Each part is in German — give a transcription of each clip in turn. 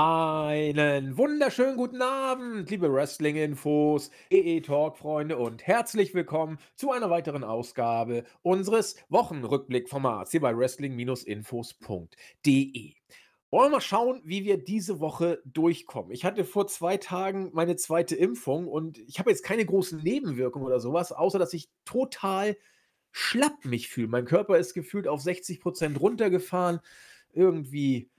Einen wunderschönen guten Abend, liebe Wrestling-Infos, EE-Talk-Freunde und herzlich willkommen zu einer weiteren Ausgabe unseres Wochenrückblick-Formats hier bei wrestling-infos.de. Wollen wir mal schauen, wie wir diese Woche durchkommen. Ich hatte vor zwei Tagen meine zweite Impfung und ich habe jetzt keine großen Nebenwirkungen oder sowas, außer dass ich total schlapp mich fühle. Mein Körper ist gefühlt auf 60 Prozent runtergefahren. Irgendwie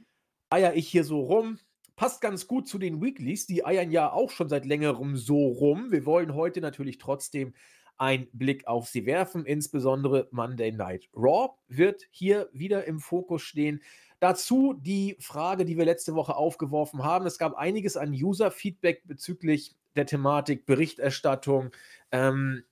eier ich hier so rum. Passt ganz gut zu den Weeklies. Die eiern ja auch schon seit längerem so rum. Wir wollen heute natürlich trotzdem einen Blick auf sie werfen. Insbesondere Monday Night Raw wird hier wieder im Fokus stehen. Dazu die Frage, die wir letzte Woche aufgeworfen haben. Es gab einiges an User-Feedback bezüglich der Thematik Berichterstattung. Ähm,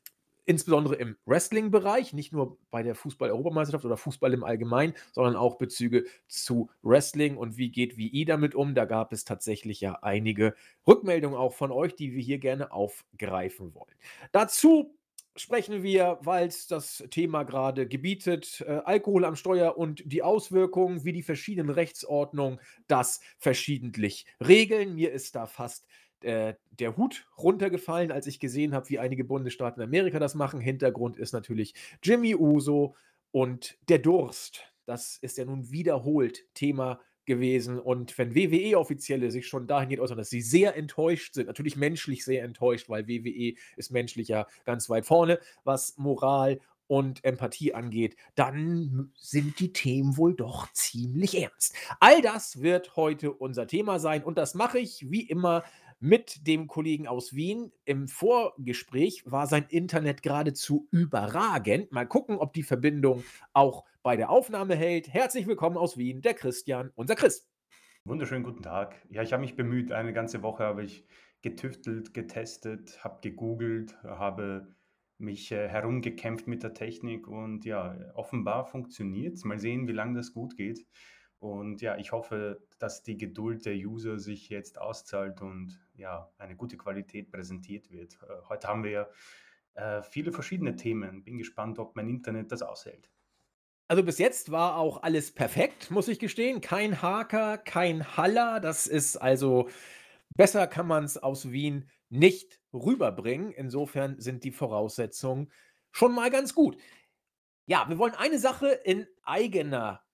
insbesondere im Wrestling-Bereich, nicht nur bei der Fußball-Europameisterschaft oder Fußball im Allgemeinen, sondern auch Bezüge zu Wrestling und wie geht WI damit um. Da gab es tatsächlich ja einige Rückmeldungen auch von euch, die wir hier gerne aufgreifen wollen. Dazu sprechen wir, weil es das Thema gerade gebietet, äh, Alkohol am Steuer und die Auswirkungen, wie die verschiedenen Rechtsordnungen das verschiedentlich regeln. Mir ist da fast äh, der Hut runtergefallen, als ich gesehen habe, wie einige Bundesstaaten in Amerika das machen. Hintergrund ist natürlich Jimmy Uso und der Durst. Das ist ja nun wiederholt Thema gewesen. Und wenn WWE-Offizielle sich schon dahingehend äußern, dass sie sehr enttäuscht sind, natürlich menschlich sehr enttäuscht, weil WWE ist menschlich ja ganz weit vorne, was Moral und Empathie angeht, dann sind die Themen wohl doch ziemlich ernst. All das wird heute unser Thema sein und das mache ich wie immer mit dem Kollegen aus Wien. Im Vorgespräch war sein Internet geradezu überragend. Mal gucken, ob die Verbindung auch bei der Aufnahme hält. Herzlich willkommen aus Wien, der Christian, unser Chris. Wunderschönen guten Tag. Ja, ich habe mich bemüht. Eine ganze Woche habe ich getüftelt, getestet, habe gegoogelt, habe mich äh, herumgekämpft mit der Technik und ja, offenbar funktioniert es. Mal sehen, wie lange das gut geht. Und ja, ich hoffe, dass die Geduld der User sich jetzt auszahlt und ja, eine gute Qualität präsentiert wird. Äh, heute haben wir äh, viele verschiedene Themen. Bin gespannt, ob mein Internet das aushält. Also bis jetzt war auch alles perfekt, muss ich gestehen. Kein Haker, kein Haller. Das ist also besser kann man es aus Wien nicht rüberbringen. Insofern sind die Voraussetzungen schon mal ganz gut. Ja, wir wollen eine Sache in eigener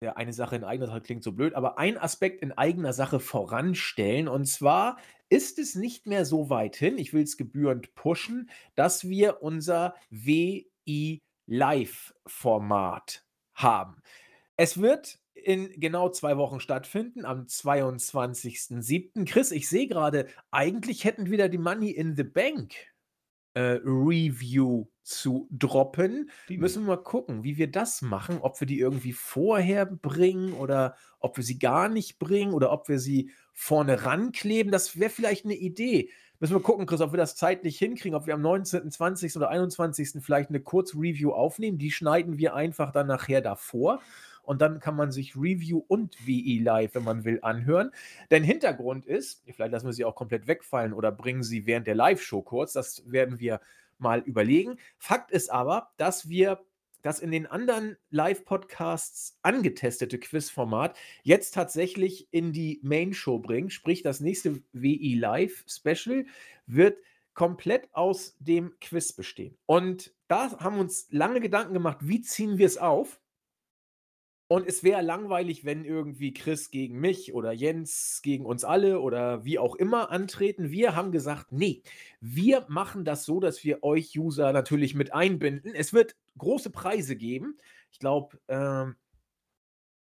ja, eine Sache in eigener Sache klingt so blöd, aber ein Aspekt in eigener Sache voranstellen. Und zwar ist es nicht mehr so weit hin, ich will es gebührend pushen, dass wir unser WI Live-Format haben. Es wird in genau zwei Wochen stattfinden, am 22.07. Chris, ich sehe gerade, eigentlich hätten wir da die Money in the Bank äh, Review zu droppen. Die Müssen wir mal gucken, wie wir das machen, ob wir die irgendwie vorher bringen oder ob wir sie gar nicht bringen oder ob wir sie vorne rankleben. Das wäre vielleicht eine Idee. Müssen wir gucken, Chris, ob wir das zeitlich hinkriegen, ob wir am 19., 20. oder 21. vielleicht eine Kurz-Review aufnehmen. Die schneiden wir einfach dann nachher davor und dann kann man sich Review und WE Live, wenn man will, anhören. Denn Hintergrund ist, vielleicht lassen wir sie auch komplett wegfallen oder bringen sie während der Live-Show kurz, das werden wir mal überlegen. Fakt ist aber, dass wir das in den anderen Live-Podcasts angetestete Quizformat jetzt tatsächlich in die Main-Show bringen. Sprich, das nächste WI Live-Special wird komplett aus dem Quiz bestehen. Und da haben wir uns lange Gedanken gemacht, wie ziehen wir es auf? Und es wäre langweilig, wenn irgendwie Chris gegen mich oder Jens gegen uns alle oder wie auch immer antreten. Wir haben gesagt, nee, wir machen das so, dass wir euch User natürlich mit einbinden. Es wird große Preise geben. Ich glaube, ähm,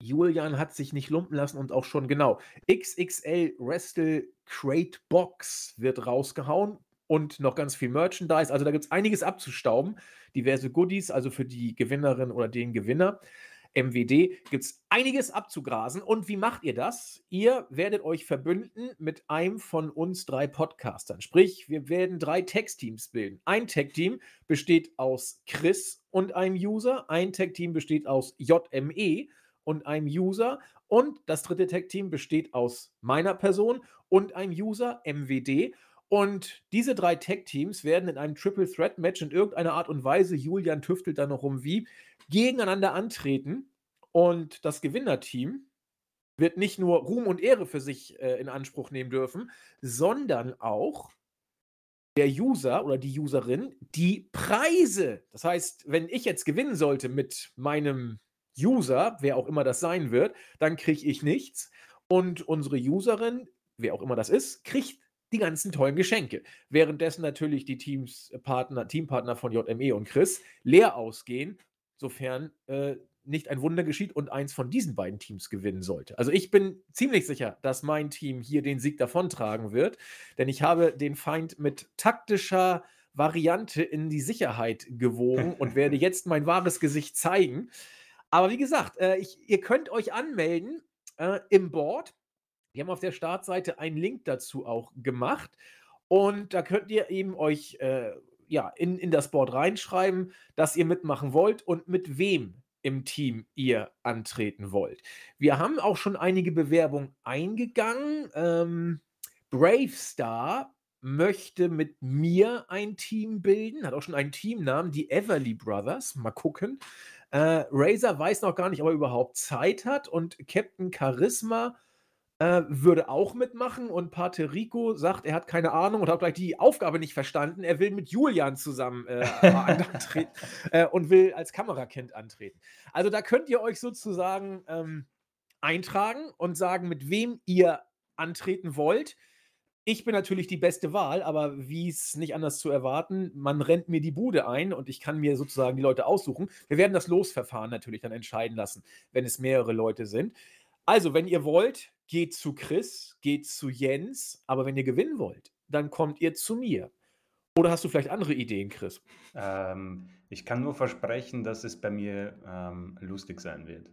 Julian hat sich nicht lumpen lassen und auch schon genau. XXL Wrestle Crate Box wird rausgehauen und noch ganz viel Merchandise. Also da gibt es einiges abzustauben. Diverse Goodies, also für die Gewinnerin oder den Gewinner. MWD gibt es einiges abzugrasen. Und wie macht ihr das? Ihr werdet euch verbünden mit einem von uns drei Podcastern. Sprich, wir werden drei Tech-Teams bilden. Ein Tech-Team besteht aus Chris und einem User. Ein Tech-Team besteht aus JME und einem User. Und das dritte Tech-Team besteht aus meiner Person und einem User, MWD. Und diese drei Tech-Teams werden in einem Triple Threat Match in irgendeiner Art und Weise, Julian tüftelt da noch um wie, gegeneinander antreten. Und das Gewinnerteam wird nicht nur Ruhm und Ehre für sich äh, in Anspruch nehmen dürfen, sondern auch der User oder die Userin die Preise. Das heißt, wenn ich jetzt gewinnen sollte mit meinem User, wer auch immer das sein wird, dann kriege ich nichts. Und unsere Userin, wer auch immer das ist, kriegt die ganzen tollen Geschenke. Währenddessen natürlich die Teamspartner, Teampartner von JME und Chris leer ausgehen, sofern äh, nicht ein Wunder geschieht und eins von diesen beiden Teams gewinnen sollte. Also ich bin ziemlich sicher, dass mein Team hier den Sieg davontragen wird, denn ich habe den Feind mit taktischer Variante in die Sicherheit gewogen und werde jetzt mein wahres Gesicht zeigen. Aber wie gesagt, äh, ich, ihr könnt euch anmelden äh, im Board. Wir haben auf der Startseite einen Link dazu auch gemacht. Und da könnt ihr eben euch äh, ja, in, in das Board reinschreiben, dass ihr mitmachen wollt und mit wem im Team ihr antreten wollt. Wir haben auch schon einige Bewerbungen eingegangen. Ähm, Bravestar möchte mit mir ein Team bilden, hat auch schon einen Teamnamen, die Everly Brothers. Mal gucken. Äh, Razer weiß noch gar nicht, ob er überhaupt Zeit hat und Captain Charisma äh, würde auch mitmachen und Pater Rico sagt, er hat keine Ahnung und hat gleich die Aufgabe nicht verstanden. Er will mit Julian zusammen äh, antreten äh, und will als Kamerakind antreten. Also da könnt ihr euch sozusagen ähm, eintragen und sagen, mit wem ihr antreten wollt. Ich bin natürlich die beste Wahl, aber wie es nicht anders zu erwarten, man rennt mir die Bude ein und ich kann mir sozusagen die Leute aussuchen. Wir werden das Losverfahren natürlich dann entscheiden lassen, wenn es mehrere Leute sind. Also, wenn ihr wollt, geht zu Chris, geht zu Jens, aber wenn ihr gewinnen wollt, dann kommt ihr zu mir. Oder hast du vielleicht andere Ideen, Chris? Ähm, ich kann nur versprechen, dass es bei mir ähm, lustig sein wird.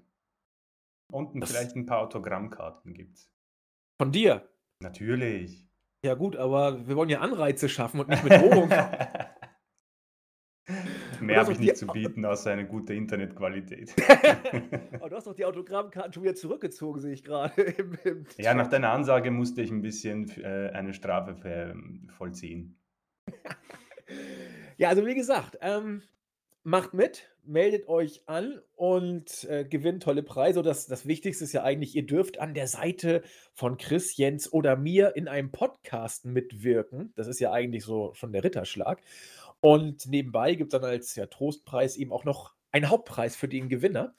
Und das vielleicht ein paar Autogrammkarten gibt. Von dir? Natürlich. Ja gut, aber wir wollen ja Anreize schaffen und nicht mit Drohung. Mehr habe ich nicht zu bieten, außer eine gute Internetqualität. oh, du hast doch die Autogrammkarten schon wieder zurückgezogen, sehe ich gerade. ja, nach deiner Ansage musste ich ein bisschen äh, eine Strafe vollziehen. ja, also wie gesagt, ähm, macht mit, meldet euch an und äh, gewinnt tolle Preise. Und das, das Wichtigste ist ja eigentlich, ihr dürft an der Seite von Chris, Jens oder mir in einem Podcast mitwirken. Das ist ja eigentlich so schon der Ritterschlag. Und nebenbei gibt es dann als ja, Trostpreis eben auch noch einen Hauptpreis für den Gewinner.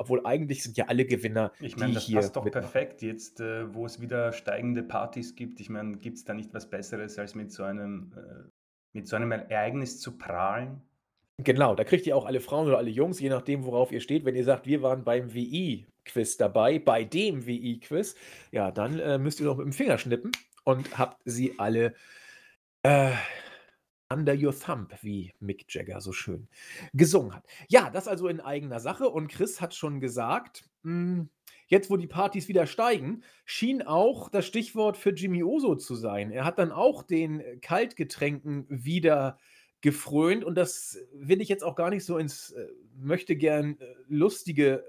Obwohl eigentlich sind ja alle Gewinner. Ich meine, das passt doch mitmachen. perfekt jetzt, äh, wo es wieder steigende Partys gibt. Ich meine, gibt es da nicht was Besseres, als mit so einem, äh, mit so einem Ereignis zu prahlen? Genau, da kriegt ihr auch alle Frauen oder alle Jungs, je nachdem, worauf ihr steht. Wenn ihr sagt, wir waren beim WI-Quiz dabei, bei dem WI-Quiz, ja, dann äh, müsst ihr noch mit dem Finger schnippen und habt sie alle äh, Under Your Thumb, wie Mick Jagger so schön gesungen hat. Ja, das also in eigener Sache. Und Chris hat schon gesagt, mh, hm, jetzt wo die Partys wieder steigen, schien auch das Stichwort für Jimmy Oso zu sein. Er hat dann auch den Kaltgetränken wieder gefrönt und das will ich jetzt auch gar nicht so ins äh, möchte gern äh, lustige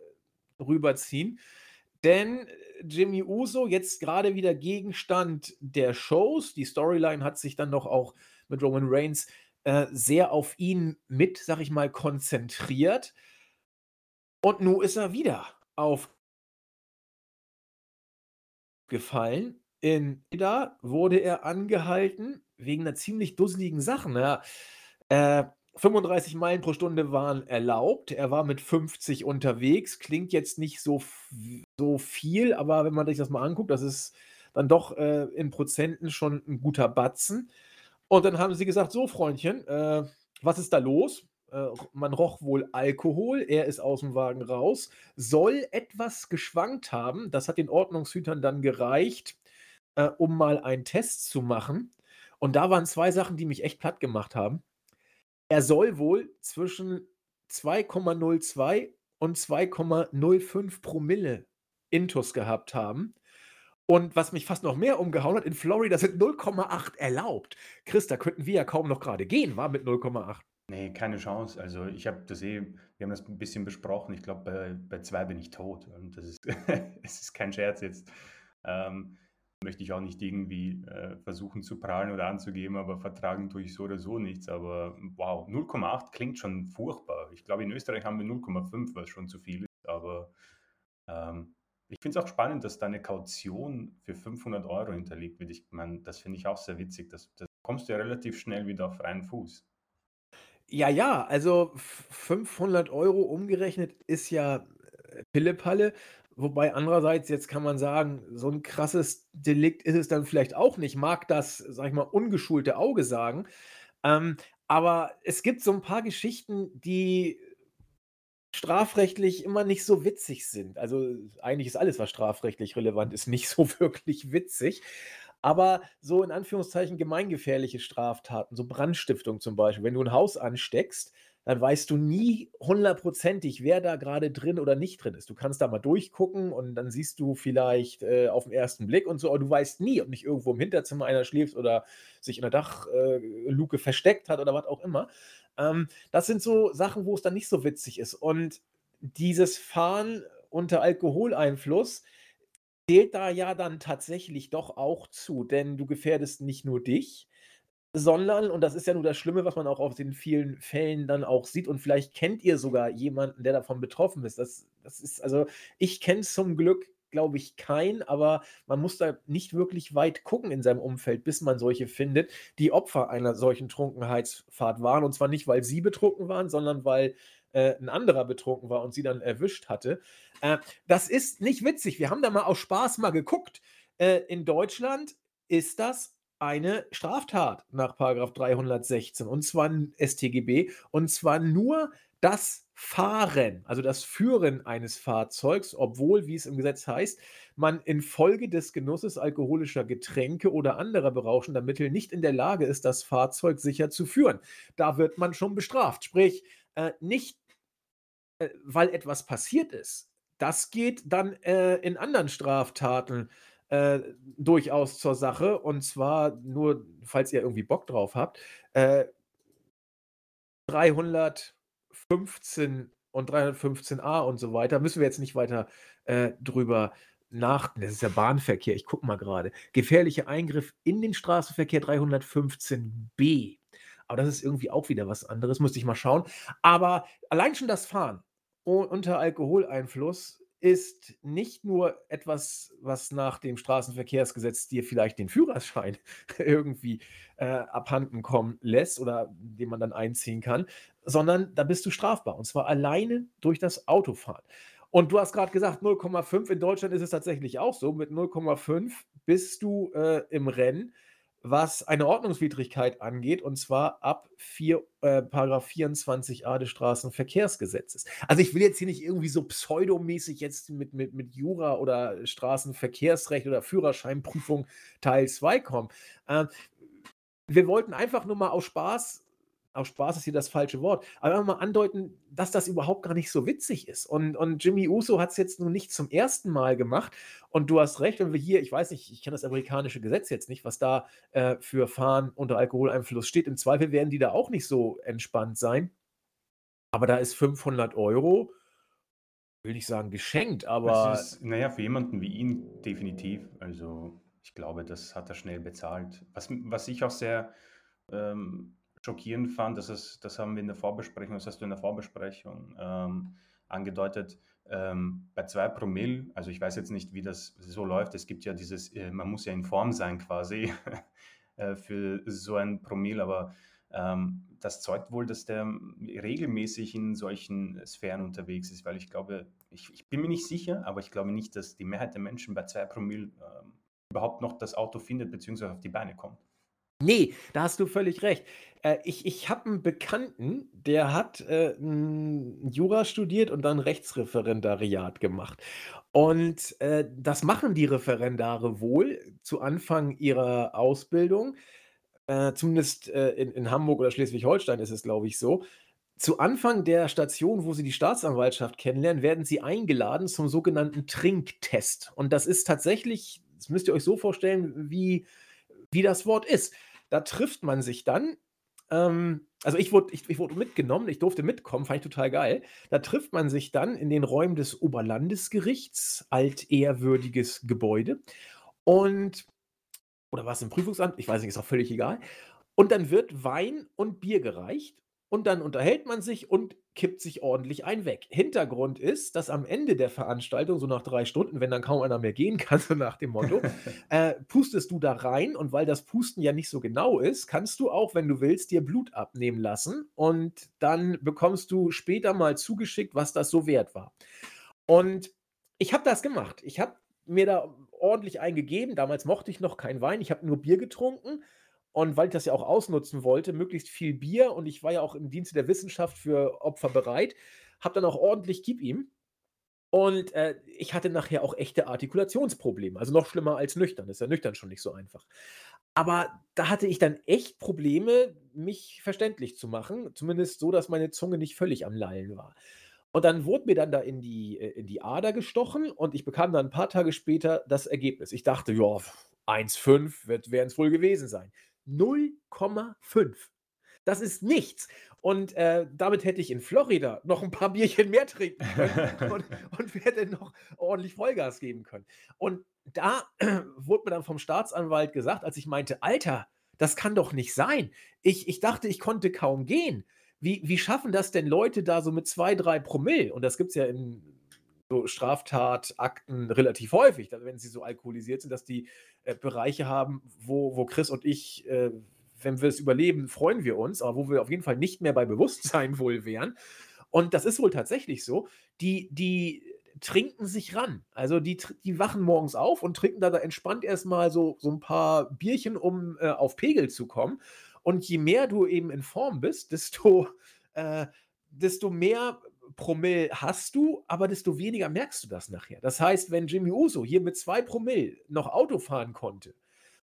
rüberziehen. Denn Jimmy Uso jetzt gerade wieder Gegenstand der Shows. Die Storyline hat sich dann doch auch mit Roman Reigns äh, sehr auf ihn mit, sag ich mal, konzentriert. Und nun ist er wieder aufgefallen. In da wurde er angehalten wegen einer ziemlich dusseligen Sache. Ja, äh, 35 Meilen pro Stunde waren erlaubt. Er war mit 50 unterwegs. Klingt jetzt nicht so, so viel, aber wenn man sich das mal anguckt, das ist dann doch äh, in Prozenten schon ein guter Batzen. Und dann haben sie gesagt: So, Freundchen, äh, was ist da los? Äh, man roch wohl Alkohol. Er ist aus dem Wagen raus, soll etwas geschwankt haben. Das hat den Ordnungshütern dann gereicht, äh, um mal einen Test zu machen. Und da waren zwei Sachen, die mich echt platt gemacht haben. Er soll wohl zwischen 2,02 und 2,05 Promille Intus gehabt haben. Und was mich fast noch mehr umgehauen hat, in Florida sind 0,8 erlaubt. Chris, da könnten wir ja kaum noch gerade gehen, war mit 0,8. Nee, keine Chance. Also ich habe das eh, wir haben das ein bisschen besprochen. Ich glaube, bei, bei zwei bin ich tot. Und das ist, es ist kein Scherz jetzt. Ähm, möchte ich auch nicht irgendwie äh, versuchen zu prahlen oder anzugeben, aber vertragen tue ich so oder so nichts. Aber wow, 0,8 klingt schon furchtbar. Ich glaube, in Österreich haben wir 0,5, was schon zu viel ist. Aber ähm, Ich finde es auch spannend, dass da 'ne Kaution für 500 Euro hinterlegt wird. Ich meine, das finde ich auch sehr witzig. Da kommst du ja relativ schnell wieder auf freien Fuß. Ja, ja, also f 500 Euro umgerechnet ist ja, äh, Pillepalle. Wobei andererseits, jetzt kann man sagen, so 'n krasses Delikt ist es dann vielleicht auch nicht, mag das, sage ich mal, ungeschulte Auge sagen. Ähm, aber es gibt so 'n paar Geschichten, die strafrechtlich immer nicht so witzig sind. Also, eigentlich ist alles, was strafrechtlich relevant ist, nicht so wirklich witzig. Aber so in Anführungszeichen gemeingefährliche Straftaten, so Brandstiftung zum Beispiel. Wenn du 'n Haus ansteckst, dann weißt du nie hundertprozentig, wer da grade drin oder nicht drin ist. Du kannst da mal durchgucken und dann siehst du vielleicht, äh, auf 'n 1. Blick und so, aber du weißt nie, ob nicht irgendwo im Hinterzimmer einer schläft oder sich in der Dach äh, versteckt hat oder was auch immer. Ähm, das sind so Sachen, wo es dann nicht so witzig ist. Und dieses Fahren unter Alkoholeinfluss zählt da ja dann tatsächlich doch auch zu, denn du gefährdest nicht nur dich, sondern und das ist ja nur das Schlimme, was man auch auf den vielen Fällen dann auch sieht und vielleicht kennt ihr sogar jemanden, der davon betroffen ist. Das das ist also, ich kenne zum Glück, glaube ich, keinen, aber man muss da nicht wirklich weit gucken in seinem Umfeld, bis man solche findet, die Opfer einer solchen Trunkenheitsfahrt waren. Und zwar nicht, weil sie betrunken waren, sondern weil, äh, 'n anderer betrunken war und sie dann erwischt hatte. Äh, das ist nicht witzig. Wir haben da mal aus Spaß mal geguckt. Äh, in Deutschland ist das eine Straftat nach Paragraph 316 und zwar n StGB, und zwar nur das Fahren, also das Führen eines Fahrzeugs, obwohl, wie es im Gesetz heißt, man infolge des Genusses alkoholischer Getränke oder anderer berauschender Mittel nicht in der Lage ist, das Fahrzeug sicher zu führen. Da wird man schon bestraft. Sprich, äh, nicht äh, weil etwas passiert ist. Das geht dann äh, in anderen Straftaten äh, durchaus zur Sache. Und zwar nur, falls ihr irgendwie Bock drauf habt, äh, 300. 15 und 315a und so weiter, müssen wir jetzt nicht weiter äh, drüber nachdenken. Das ist ja Bahnverkehr, ich gucke mal gerade. Gefährlicher Eingriff in den Straßenverkehr 315b. Aber das ist irgendwie auch wieder was anderes, müsste ich mal schauen. Aber allein schon das Fahren unter Alkoholeinfluss ist nicht nur etwas, was nach dem Straßenverkehrsgesetz dir vielleicht den Führerschein irgendwie, äh, abhanden kommen lässt oder den man dann einziehen kann, sondern da bist du strafbar und zwar alleine durch das Autofahren. Und du hast grad gesagt 0,5. In Deutschland ist es tatsächlich auch so. Mit 0,5 bist du, äh, im Rennen, was eine Ordnungswidrigkeit angeht, und zwar ab 4 äh, Paragraph 24a des Straßenverkehrsgesetzes. Also, ich will jetzt hier nicht irgendwie so pseudomäßig jetzt mit mit mit Jura oder Straßenverkehrsrecht oder Führerscheinprüfung Teil 2 kommen. Ähm, wir wollten einfach nur mal aus Spaß aus Spaß ist hier das falsche Wort, aber mal andeuten, dass das überhaupt gar nicht so witzig ist. Und und Jimmy Uso hat's jetzt nun nicht zum 1. Mal gemacht. Und du hast recht, wenn wir hier ich weiß nicht, ich kenne das amerikanische Gesetz jetzt nicht, was da, äh, für Fahren unter Alkoholeinfluss steht. Im Zweifel werden die da auch nicht so entspannt sein. Aber da ist 500 €, will nicht sagen geschenkt, Es aber ist na ja, für jemanden wie ihn definitiv. Also, ich glaube, das hat er schnell bezahlt. Was was ich auch sehr, ähm, schockierend fand, das ist das haben wir in der Vorbesprechung das hast du in der Vorbesprechung, ähm, angedeutet, ähm, bei 2 Promille also, ich weiß jetzt nicht, wie das so läuft. Es gibt ja dieses äh, man muss ja in Form sein quasi, äh, für so ein Promille, aber, ähm, das zeugt wohl, dass der, regelmäßig in solchen Sphären unterwegs ist, weil ich glaube ich ich bin mir nicht sicher, aber ich glaube nicht, dass die Mehrheit der Menschen bei 2 Promille, ähm, überhaupt noch das Auto findet beziehungsweise auf die Beine kommt. Ne, da hast du völlig recht. Äh, ich ich habe 'n Bekannten, der hat, äh, Jura studiert und dann Rechtsreferendariat gemacht. Und, äh, das machen die Referendare wohl zu Anfang ihrer Ausbildung, äh, zumindest, äh, in in Hamburg oder Schleswig-Holstein ist es, glaube ich, so. Zu Anfang der Station, wo sie die Staatsanwaltschaft kennenlernen, werden sie eingeladen zum sogenannten Trinktest. Und das ist tatsächlich das müsst ihr euch so vorstellen, wie wie das Wort ist. Da trifft man sich dann ähm, also, ich wurde ich ich wurde mitgenommen, ich durfte mitkommen, fand ich total geil. Da trifft man sich dann in den Räumen des Oberlandesgerichts, altehrwürdiges Gebäude. Und oder war's im Prüfungsamt? Ich weiß nicht, ist auch völlig egal. Und dann wird Wein und Bier gereicht und dann unterhält man sich und kippt sich ordentlich ein weg. Hintergrund ist, dass am Ende der Veranstaltung, so nach 3 Stunden, wenn dann kaum einer mehr gehen kann, so nach dem Motto, äh, pustest du da rein und weil das Pusten ja nicht so genau ist, kannst du auch, wenn du willst, dir Blut abnehmen lassen und dann bekommst du später mal zugeschickt, was das so wert war. Und ich habe das gemacht. Ich habe mir da ordentlich eingegeben. Damals mochte ich noch keinen Wein. Ich habe nur Bier getrunken. Und weil ich das ja auch ausnutzen wollte, möglichst viel Bier und ich war ja auch im Dienste der Wissenschaft für Opfer bereit, habe dann auch ordentlich Gib ihm. Und äh, ich hatte nachher auch echte Artikulationsprobleme. Also noch schlimmer als nüchtern. Ist ja nüchtern schon nicht so einfach. Aber da hatte ich dann echt Probleme, mich verständlich zu machen. Zumindest so, dass meine Zunge nicht völlig am Lallen war. Und dann wurde mir dann da in die, äh, in die Ader gestochen und ich bekam dann ein paar Tage später das Ergebnis. Ich dachte, ja, 1,5 werden es wohl gewesen sein. 0,5. Das ist nichts. Und äh, damit hätte ich in Florida noch ein paar Bierchen mehr trinken können und, und hätte noch ordentlich Vollgas geben können. Und da äh, wurde mir dann vom Staatsanwalt gesagt, als ich meinte, Alter, das kann doch nicht sein. Ich, ich dachte, ich konnte kaum gehen. Wie, wie schaffen das denn Leute da so mit zwei, drei Promille? Und das gibt es ja in so Straftatakten relativ häufig, wenn sie so alkoholisiert sind, dass die äh, Bereiche haben, wo, wo Chris und ich, äh, wenn wir es überleben, freuen wir uns, aber wo wir auf jeden Fall nicht mehr bei Bewusstsein wohl wären. Und das ist wohl tatsächlich so. Die, die trinken sich ran. Also die, die wachen morgens auf und trinken da, da entspannt erstmal so, so ein paar Bierchen, um äh, auf Pegel zu kommen. Und je mehr du eben in Form bist, desto, äh, desto mehr Promille hast du, aber desto weniger merkst du das nachher. Das heißt, wenn Jimmy Uso hier mit zwei Promille noch Auto fahren konnte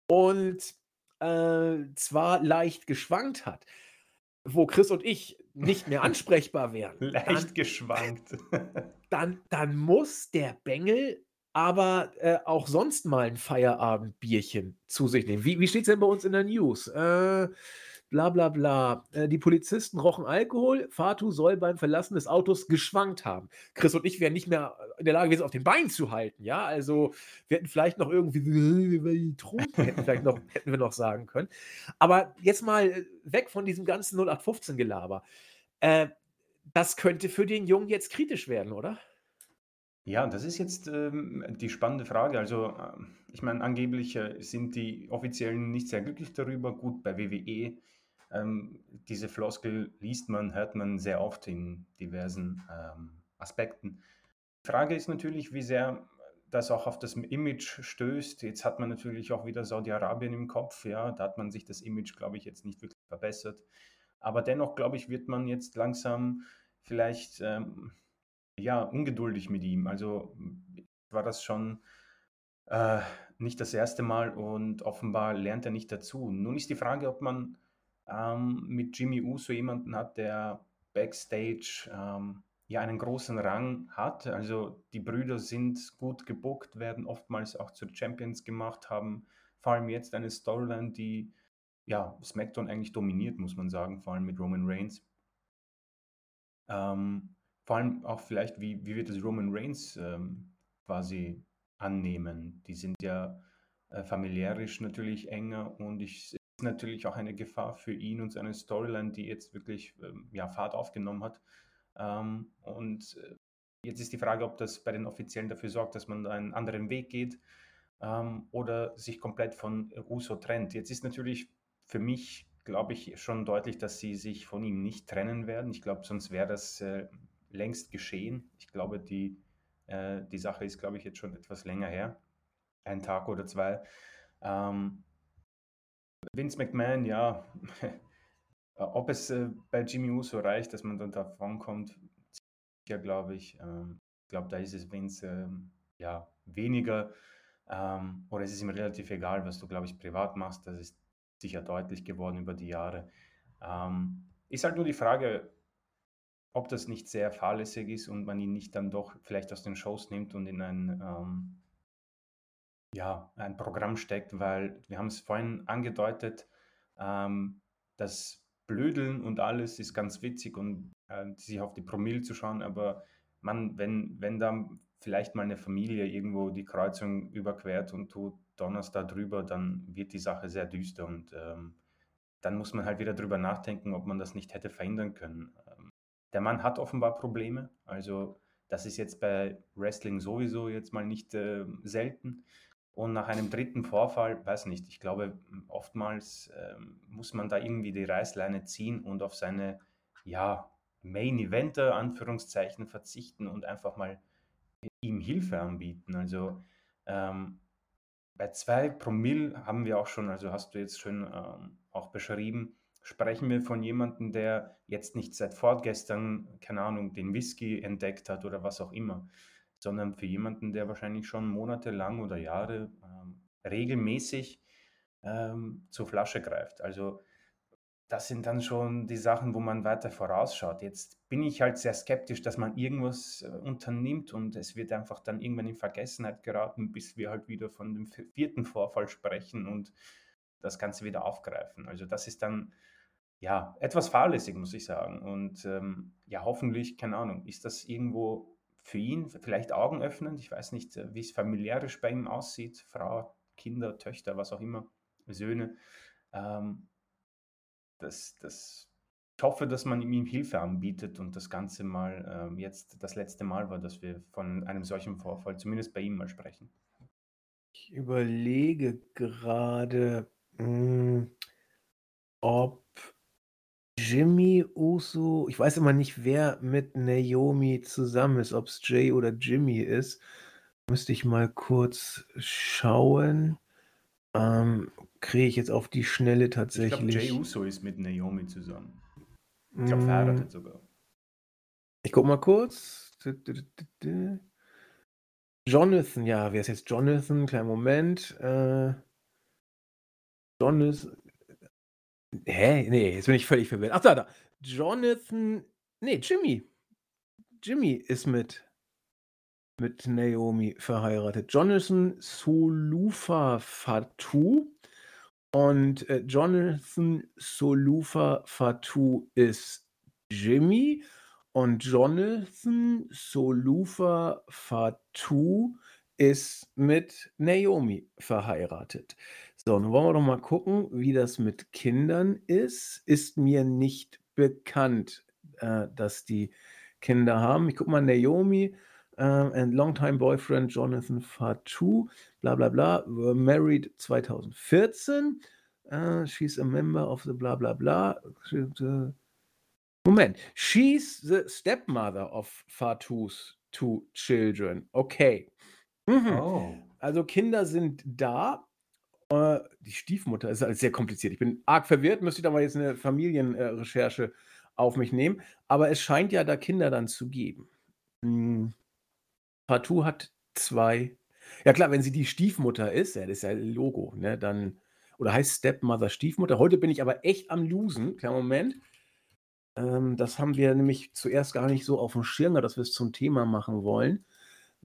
und äh, zwar leicht geschwankt hat, wo Chris und ich nicht mehr ansprechbar wären. leicht dann, geschwankt. dann, dann muss der Bengel aber äh, auch sonst mal ein Feierabendbierchen zu sich nehmen. Wie, wie steht es denn bei uns in der News? Äh, bla bla bla. Äh, die Polizisten rochen Alkohol. Fatu soll beim Verlassen des Autos geschwankt haben. Chris und ich wären nicht mehr in der Lage gewesen, auf den Beinen zu halten. Ja, also wir hätten vielleicht noch irgendwie, wir hätten vielleicht noch, hätten wir noch sagen können. Aber jetzt mal äh, weg von diesem ganzen 0815-Gelaber. Äh, das könnte für den Jungen jetzt kritisch werden, oder? Ja, das ist jetzt ähm, die spannende Frage. Also, äh, ich meine, angeblich äh, sind die Offiziellen nicht sehr glücklich darüber. Gut, bei WWE, ähm, diese Floskel liest man, hört man sehr oft in diversen ähm, Aspekten. Die Frage ist natürlich, wie sehr das auch auf das Image stößt. Jetzt hat man natürlich auch wieder Saudi-Arabien im Kopf. Ja, da hat man sich das Image, glaube ich, jetzt nicht wirklich verbessert. Aber dennoch, glaube ich, wird man jetzt langsam vielleicht ähm, ja, ungeduldig mit ihm. Also war das schon äh, nicht das erste Mal und offenbar lernt er nicht dazu. Nun ist die Frage, ob man ähm, mit Jimmy Uso jemanden hat, der backstage ähm, ja einen großen Rang hat. Also die Brüder sind gut gebuckt, werden oftmals auch zu Champions gemacht, haben vor allem jetzt eine Storyline, die ja SmackDown eigentlich dominiert, muss man sagen, vor allem mit Roman Reigns. Ähm, vor allem auch vielleicht, wie, wie wird es Roman Reigns ähm, quasi annehmen? Die sind ja äh, familiärisch natürlich enger und ich natürlich auch eine Gefahr für ihn und seine Storyline, die jetzt wirklich ähm, ja, Fahrt aufgenommen hat. Ähm, und äh, jetzt ist die Frage, ob das bei den Offiziellen dafür sorgt, dass man einen anderen Weg geht ähm, oder sich komplett von Uso trennt. Jetzt ist natürlich für mich, glaube ich, schon deutlich, dass sie sich von ihm nicht trennen werden. Ich glaube, sonst wäre das äh, längst geschehen. Ich glaube, die, äh, die Sache ist, glaube ich, jetzt schon etwas länger her. Ein Tag oder zwei. Ähm, Vince McMahon, ja, ob es äh, bei Jimmy Uso reicht, dass man dann davon kommt, ja, glaube ich. Ähm, ich glaube, da ist es Vince ähm, ja weniger. Ähm, oder es ist ihm relativ egal, was du, glaube ich, privat machst. Das ist sicher deutlich geworden über die Jahre. Ist halt nur die Frage, ob das nicht sehr fahrlässig ist und man ihn nicht dann doch vielleicht aus den Shows nimmt und in ein, ja, ein Programm steckt, weil wir haben es vorhin angedeutet, ähm, das Blödeln und alles ist ganz witzig und äh, sich auf die Promille zu schauen, aber man, wenn, wenn dann vielleicht mal eine Familie irgendwo die Kreuzung überquert und tut Donners da drüber, dann wird die Sache sehr düster und ähm, dann muss man halt wieder drüber nachdenken, ob man das nicht hätte verhindern können der Mann hat offenbar Probleme. Also das ist jetzt bei Wrestling sowieso jetzt mal nicht äh, selten. Und nach einem dritten Vorfall, weiß nicht, ich glaube, oftmals äh, muss man da irgendwie die Reißleine ziehen und auf seine, ja, Main Eventer, Anführungszeichen, verzichten und einfach mal ihm Hilfe anbieten. Also ähm, bei zwei Promille haben wir auch schon, also hast du jetzt schon ähm, auch beschrieben, sprechen wir von jemandem, der jetzt nicht seit vorgestern, keine Ahnung, den Whisky entdeckt hat oder was auch immer, sondern für jemanden, der wahrscheinlich schon monatelang oder Jahre ähm, regelmäßig ähm, zur Flasche greift. Also das sind dann schon die Sachen, wo man weiter vorausschaut. Jetzt bin ich halt sehr skeptisch, dass man irgendwas äh, unternimmt und es wird einfach dann irgendwann in Vergessenheit geraten, bis wir halt wieder von dem vierten Vorfall sprechen und das Ganze wieder aufgreifen. Also das ist dann ja etwas fahrlässig, muss ich sagen. Und ähm, ja, hoffentlich, keine Ahnung, ist das irgendwo für ihn vielleicht augenöffnend. Ich weiß nicht, äh, wie es familiärisch bei ihm aussieht, Frau, Kinder, Töchter, was auch immer, Söhne. Ähm, das, das, ich hoffe, dass man ihm Hilfe anbietet und das Ganze mal ähm, jetzt das letzte Mal war, dass wir von einem solchen Vorfall zumindest bei ihm mal sprechen. Ich überlege gerade, hm, ob Jimmy Uso, ich weiß immer nicht, wer mit Naomi zusammen ist, ob es Jay oder Jimmy ist. Müsste ich mal kurz schauen. Ähm, Kriege ich jetzt auf die Schnelle tatsächlich. Ich glaube, Jay Uso ist mit Naomi zusammen. Ich glaube, verheiratet mm. sogar. Ich guck mal kurz. Jonathan, ja, wer ist jetzt Jonathan? Kleinen Moment. Äh, Jonathan. Hä? Nee, jetzt bin ich völlig verwirrt. Ach, da, da. Jonathan. Nee, Jimmy. Jimmy ist mit mit Naomi verheiratet. Jonathan Solufa Fatu und äh, Jonathan Solufa Fatu ist Jimmy und Jonathan Solufa Fatu ist mit Naomi verheiratet. So, nun wollen wir doch mal gucken, wie das mit Kindern ist. Ist mir nicht bekannt, äh, dass die Kinder haben. Ich gucke mal, Naomi uh, and longtime boyfriend Jonathan Fatou, bla bla bla, were married 2014. Uh, she's a member of the bla bla bla. Moment, she's the stepmother of Fatous two children. Okay. Mhm. Oh. Also Kinder sind da. Die Stiefmutter ist alles sehr kompliziert. Ich bin arg verwirrt, müsste ich da mal jetzt eine Familienrecherche auf mich nehmen. Aber es scheint ja da Kinder dann zu geben. Hm. Partout hat zwei. Ja klar, wenn sie die Stiefmutter ist, ja, das ist ja Logo, ne, dann oder heißt Stepmother Stiefmutter. Heute bin ich aber echt am Losen. Kleinen Moment. Ähm, das haben wir nämlich zuerst gar nicht so auf dem Schirm, dass wir es zum Thema machen wollen.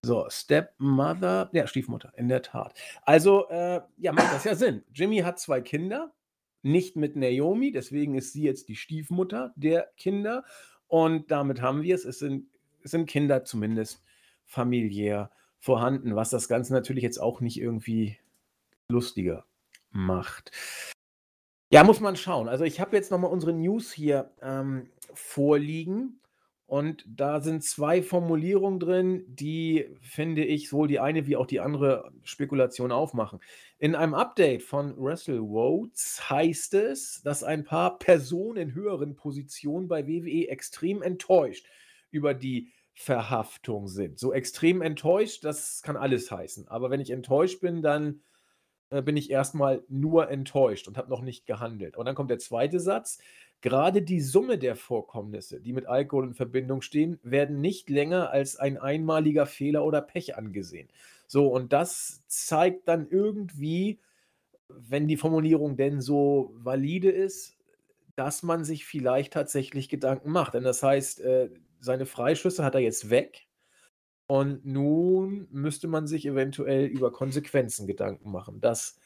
So, Stepmother, ja, Stiefmutter, in der Tat. Also, äh, ja, macht das ja Sinn. Jimmy hat zwei Kinder, nicht mit Naomi, deswegen ist sie jetzt die Stiefmutter der Kinder. Und damit haben wir es. Es sind, es sind Kinder zumindest familiär vorhanden, was das Ganze natürlich jetzt auch nicht irgendwie lustiger macht. Ja, muss man schauen. Also ich habe jetzt nochmal unsere News hier ähm, vorliegen und da sind zwei Formulierungen drin, die, finde ich, sowohl die eine wie auch die andere Spekulation aufmachen. In einem Update von Wrestle Votes heißt es, dass ein paar Personen in höheren Positionen bei WWE extrem enttäuscht über die Verhaftung sind. So extrem enttäuscht, das kann alles heißen. Aber wenn ich enttäuscht bin, dann äh, bin ich erstmal nur enttäuscht und habe noch nicht gehandelt. Und dann kommt der zweite Satz. Gerade die Summe der Vorkommnisse, die mit Alkohol in Verbindung stehen, werden nicht länger als ein einmaliger Fehler oder Pech angesehen. So, und das zeigt dann irgendwie, wenn die Formulierung denn so valide ist, dass man sich vielleicht tatsächlich Gedanken macht. Denn das heißt, äh, seine Freischüsse hat er jetzt weg. Und nun müsste man sich eventuell über Konsequenzen Gedanken machen. Das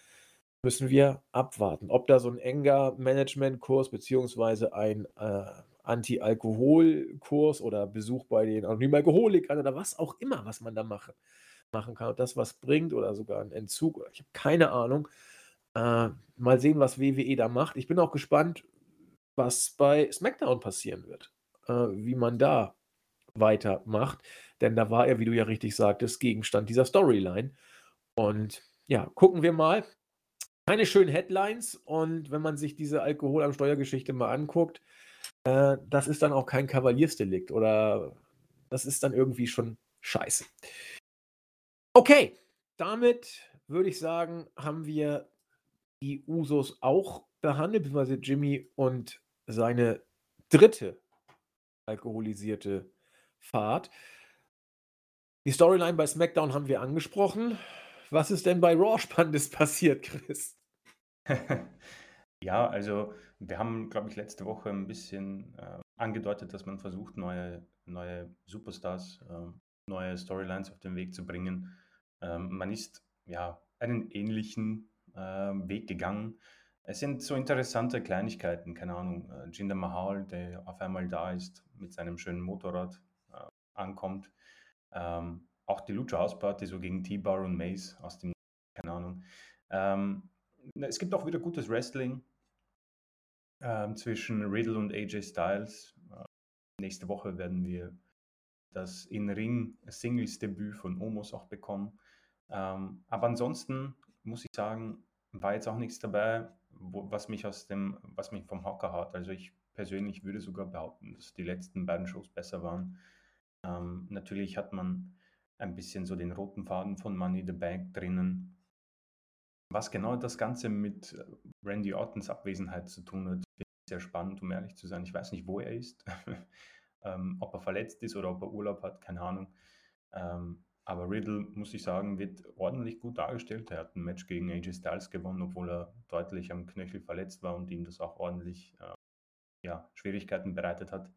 müssen wir abwarten. Ob da so ein enger Management-Kurs beziehungsweise ein äh, Anti-Alkohol-Kurs oder Besuch bei den anonymen Alkoholikern oder was auch immer, was man da machen, machen kann. Ob das was bringt oder sogar ein Entzug. Ich habe keine Ahnung. Äh, mal sehen, was WWE da macht. Ich bin auch gespannt, was bei SmackDown passieren wird. äh, wie man da weitermacht. Denn da war er, wie du ja richtig sagtest, Gegenstand dieser Storyline. Und ja, gucken wir mal. Keine schönen Headlines und wenn man sich diese Alkohol am Steuergeschichte mal anguckt, äh, das ist dann auch kein Kavaliersdelikt oder das ist dann irgendwie schon scheiße. Okay, damit würde ich sagen, haben wir die Usos auch behandelt, beziehungsweise Jimmy und seine dritte alkoholisierte Fahrt. Die Storyline bei SmackDown haben wir angesprochen. Was ist denn bei Raw Spannendes passiert, Chris? Ja, also wir haben, glaube ich, letzte Woche ein bisschen äh, angedeutet, dass man versucht, neue, neue Superstars, äh, neue Storylines auf den Weg zu bringen. Ähm, man ist ja einen ähnlichen äh, Weg gegangen. Es sind so interessante Kleinigkeiten, keine Ahnung, äh, Jinder Mahal, der auf einmal da ist, mit seinem schönen Motorrad äh, ankommt. Ähm, auch die Lucha House Party so gegen T-Bar und Mace aus dem, keine Ahnung. Ähm, es gibt auch wieder gutes Wrestling ähm, zwischen Riddle und AJ Styles. Äh, nächste Woche werden wir das In-Ring-Singles-Debüt von Omos auch bekommen. Ähm, aber ansonsten muss ich sagen, war jetzt auch nichts dabei, wo, was mich aus dem, was mich vom Hocker hat. Also ich persönlich würde sogar behaupten, dass die letzten beiden Shows besser waren. Ähm, natürlich hat man ein bisschen so den roten Faden von Money the Bank drinnen. Was genau das Ganze mit äh, Randy Ortons Abwesenheit zu tun hat, finde ich sehr spannend, um ehrlich zu sein. Ich weiß nicht, wo er ist, ähm, ob er verletzt ist oder ob er Urlaub hat, keine Ahnung. Ähm, aber Riddle, muss ich sagen, wird ordentlich gut dargestellt. Er hat ein Match gegen AJ Styles gewonnen, obwohl er deutlich am Knöchel verletzt war und ihm das auch ordentlich äh, ja, Schwierigkeiten bereitet hat.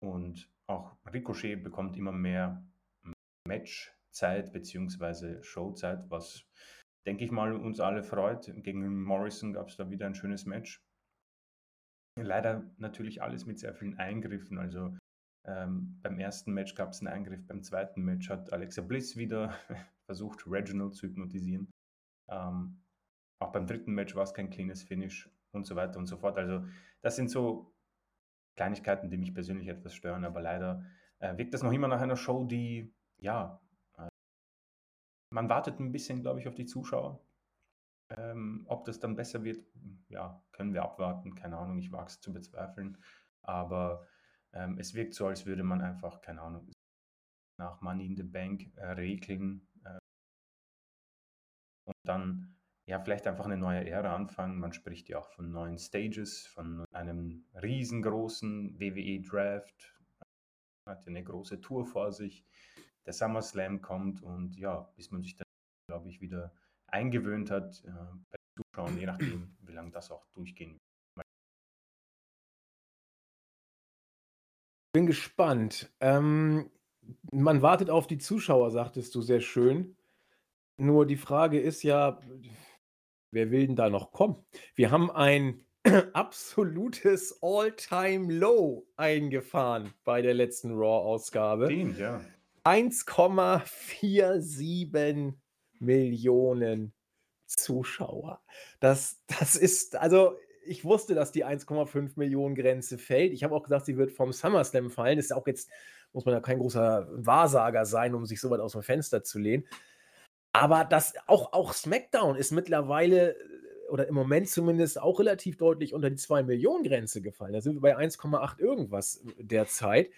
Und auch Ricochet bekommt immer mehr Matchzeit bzw. Showzeit, was, denke ich mal, uns alle freut. Gegen Morrison gab es da wieder ein schönes Match. Leider natürlich alles mit sehr vielen Eingriffen. Also ähm, beim ersten Match gab es einen Eingriff, beim zweiten Match hat Alexa Bliss wieder versucht, Reginald zu hypnotisieren. Ähm, auch beim dritten Match war es kein cleanes Finish und so weiter und so fort. Also das sind so Kleinigkeiten, die mich persönlich etwas stören, aber leider äh, wirkt das noch immer nach einer Show, die, ja, äh, man wartet ein bisschen, glaube ich, auf die Zuschauer. Ähm, ob das dann besser wird, ja, können wir abwarten. Keine Ahnung, ich wage es zu bezweifeln. Aber ähm, es wirkt so, als würde man einfach, keine Ahnung, nach Money in the Bank äh, regeln äh, und dann ja, vielleicht einfach eine neue Ära anfangen. Man spricht ja auch von neuen Stages, von einem riesengroßen WWE-Draft. Man hat ja eine große Tour vor sich. Der SummerSlam kommt und ja, bis man sich dann, glaube ich, wieder eingewöhnt hat, äh, bei Zuschauen, je nachdem, wie lange das auch durchgehen wird. Bin gespannt. Ähm, man wartet auf die Zuschauer, sagtest du sehr schön. Nur die Frage ist ja, Wer will denn da noch kommen? Wir haben ein absolutes All-Time-Low eingefahren bei der letzten Raw-Ausgabe. Stimmt, ja. 1,47 Millionen Zuschauer. Das, das ist, also ich wusste, dass die 1,5 Millionen Grenze fällt. Ich habe auch gesagt, sie wird vom SummerSlam fallen. Das ist auch jetzt, muss man ja kein großer Wahrsager sein, um sich so weit aus dem Fenster zu lehnen. Aber das auch, auch SmackDown ist mittlerweile oder im Moment zumindest auch relativ deutlich unter die 2-Millionen-Grenze gefallen. Da sind wir bei 1,8 irgendwas äh, derzeit.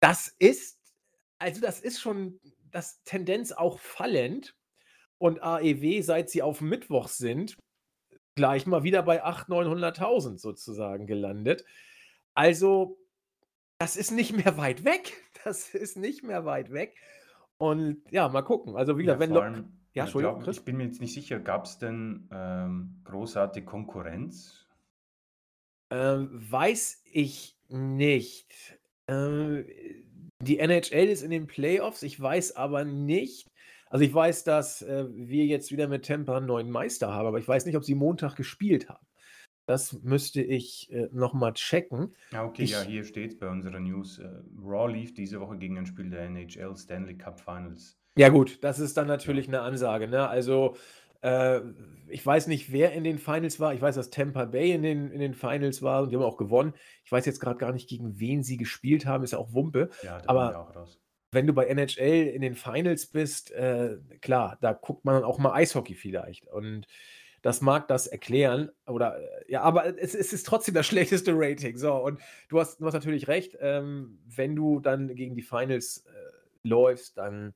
Das ist, also das ist schon das Tendenz auch fallend. Und AEW, seit sie auf Mittwoch sind, gleich mal wieder bei 800.000, 900.000 sozusagen gelandet. Also, das ist nicht mehr weit weg. Das ist nicht mehr weit weg. Und ja, mal gucken. Also wieder, Ja, wenn allem, ja, Entschuldigung, glaub, ich bin mir jetzt nicht sicher, gab es denn ähm, großartige Konkurrenz? Ähm, weiß ich nicht. Ähm, die NHL ist in den Playoffs, ich weiß aber nicht also ich weiß, dass, äh, wir jetzt wieder mit Tampa 'n neuen Meister haben, aber ich weiß nicht, ob sie Montag gespielt haben. Das müsste ich, äh, noch mal checken. Ah, okay, ja, Ich hier steht bei unserer News, äh, Raw lief diese Woche gegen ein Spiel der NHL Stanley Cup Finals. Ja gut, das ist dann Ja. natürlich 'ne Ansage, ne? Also, Äh, ich weiß nicht, wer in den Finals war. Ich weiß, dass Tampa Bay in den in den Finals war und die haben auch gewonnen. Ich weiß jetzt grad gar nicht, gegen wen sie gespielt haben, ist ja auch Wumpe. Ja, da Aber auch raus. wenn du bei NHL in den Finals bist, äh, klar, da guckt man dann auch mal Eishockey vielleicht. Und das mag das erklären oder äh, ja, aber es es ist trotzdem das schlechteste Rating. So, und du hast du hast natürlich recht, ähm, wenn du dann gegen die Finals, äh, läufst, dann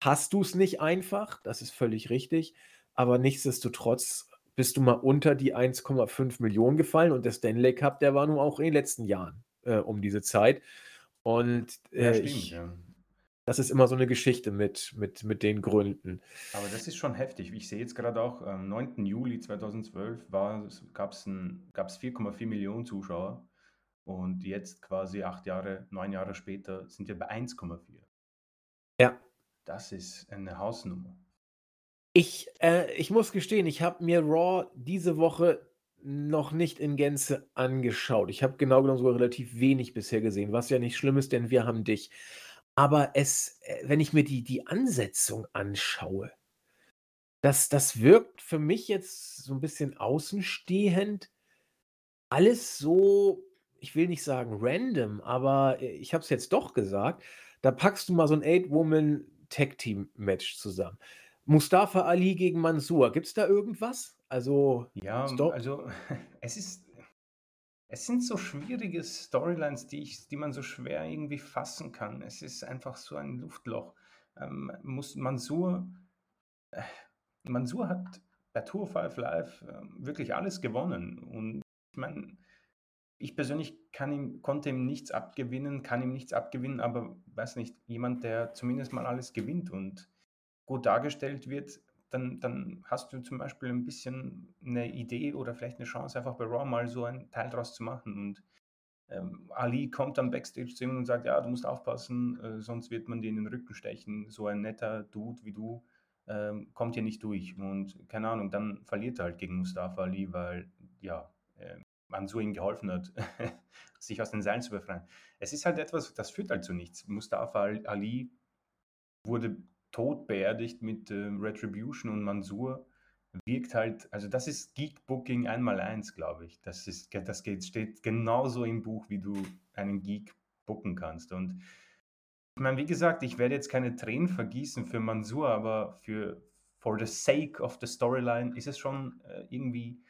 hast du's nicht einfach, das ist völlig richtig, aber nichtsdestotrotz bist du mal unter die 1,5 gefallen und der Stanley Cup, der war nun auch in den letzten Jahren, äh, um diese Zeit. Und, Ja, äh, stimmt, ich ja. das ist immer so 'ne Geschichte mit mit mit den Gründen. Aber das ist schon heftig. Ich sehe jetzt grad auch, am 9. Juli 2012 war's gab's 'n gab's 4,4 Zuschauer und jetzt quasi 8 Jahre 9 Jahre später sind wir bei 1,4. Ja. Das ist eine Hausnummer. Ich äh, ich muss gestehen, ich habe mir Raw diese Woche noch nicht in Gänze angeschaut. Ich habe genau genommen sogar relativ wenig bisher gesehen, was ja nicht schlimm ist, denn wir haben dich. Aber es äh, wenn ich mir die die Ansetzung anschaue das das wirkt für mich jetzt so 'n bisschen außenstehend. Alles so, ich will nicht sagen random, aber, äh, ich habe es jetzt doch gesagt, da packst du mal so 'n Eight-Woman Tag Team Match zusammen. Mustafa Ali gegen Mansoor. Gibt's da irgendwas? Also, Ja, Sto also, es ist es sind so schwierige Storylines, die ich die man so schwer irgendwie fassen kann. Es ist einfach so ein Luftloch. Ähm, Mus Mansoor äh, Mansoor hat bei Tour of Five Live, ähm, wirklich alles gewonnen und ich meine, ich persönlich kann ihm konnte ihm nichts abgewinnen kann ihm nichts abgewinnen, aber weiß nicht, jemand, der zumindest mal alles gewinnt und gut dargestellt wird, dann dann hast du zum Beispiel 'n bisschen 'ne Idee oder vielleicht 'ne Chance, einfach bei Raw mal so ein Teil draus zu machen und, ähm, Ali kommt dann Backstage zu ihm und sagt: „Ja, du musst aufpassen, äh, sonst wird man dir in den Rücken stechen. So ein netter Dude wie du, ähm, kommt hier nicht durch.“ Und keine Ahnung, dann verliert er halt gegen Mustafa Ali, weil, ja, äh, Mansoor ihm geholfen hat, sich aus den Seilen zu befreien. Es ist halt etwas, das führt halt zu nichts. Mustafa Al Ali wurde tot beerdigt mit, ähm, Retribution und Mansoor wirkt halt also, das ist Geek Booking Einmaleins, glaube ich. Das ist das geht steht genauso im Buch, wie du einen Geek booken kannst. Und ich meine, wie gesagt, ich werde jetzt keine Tränen vergießen für Mansoor, aber für for the sake of the Storyline ist es schon, äh, irgendwie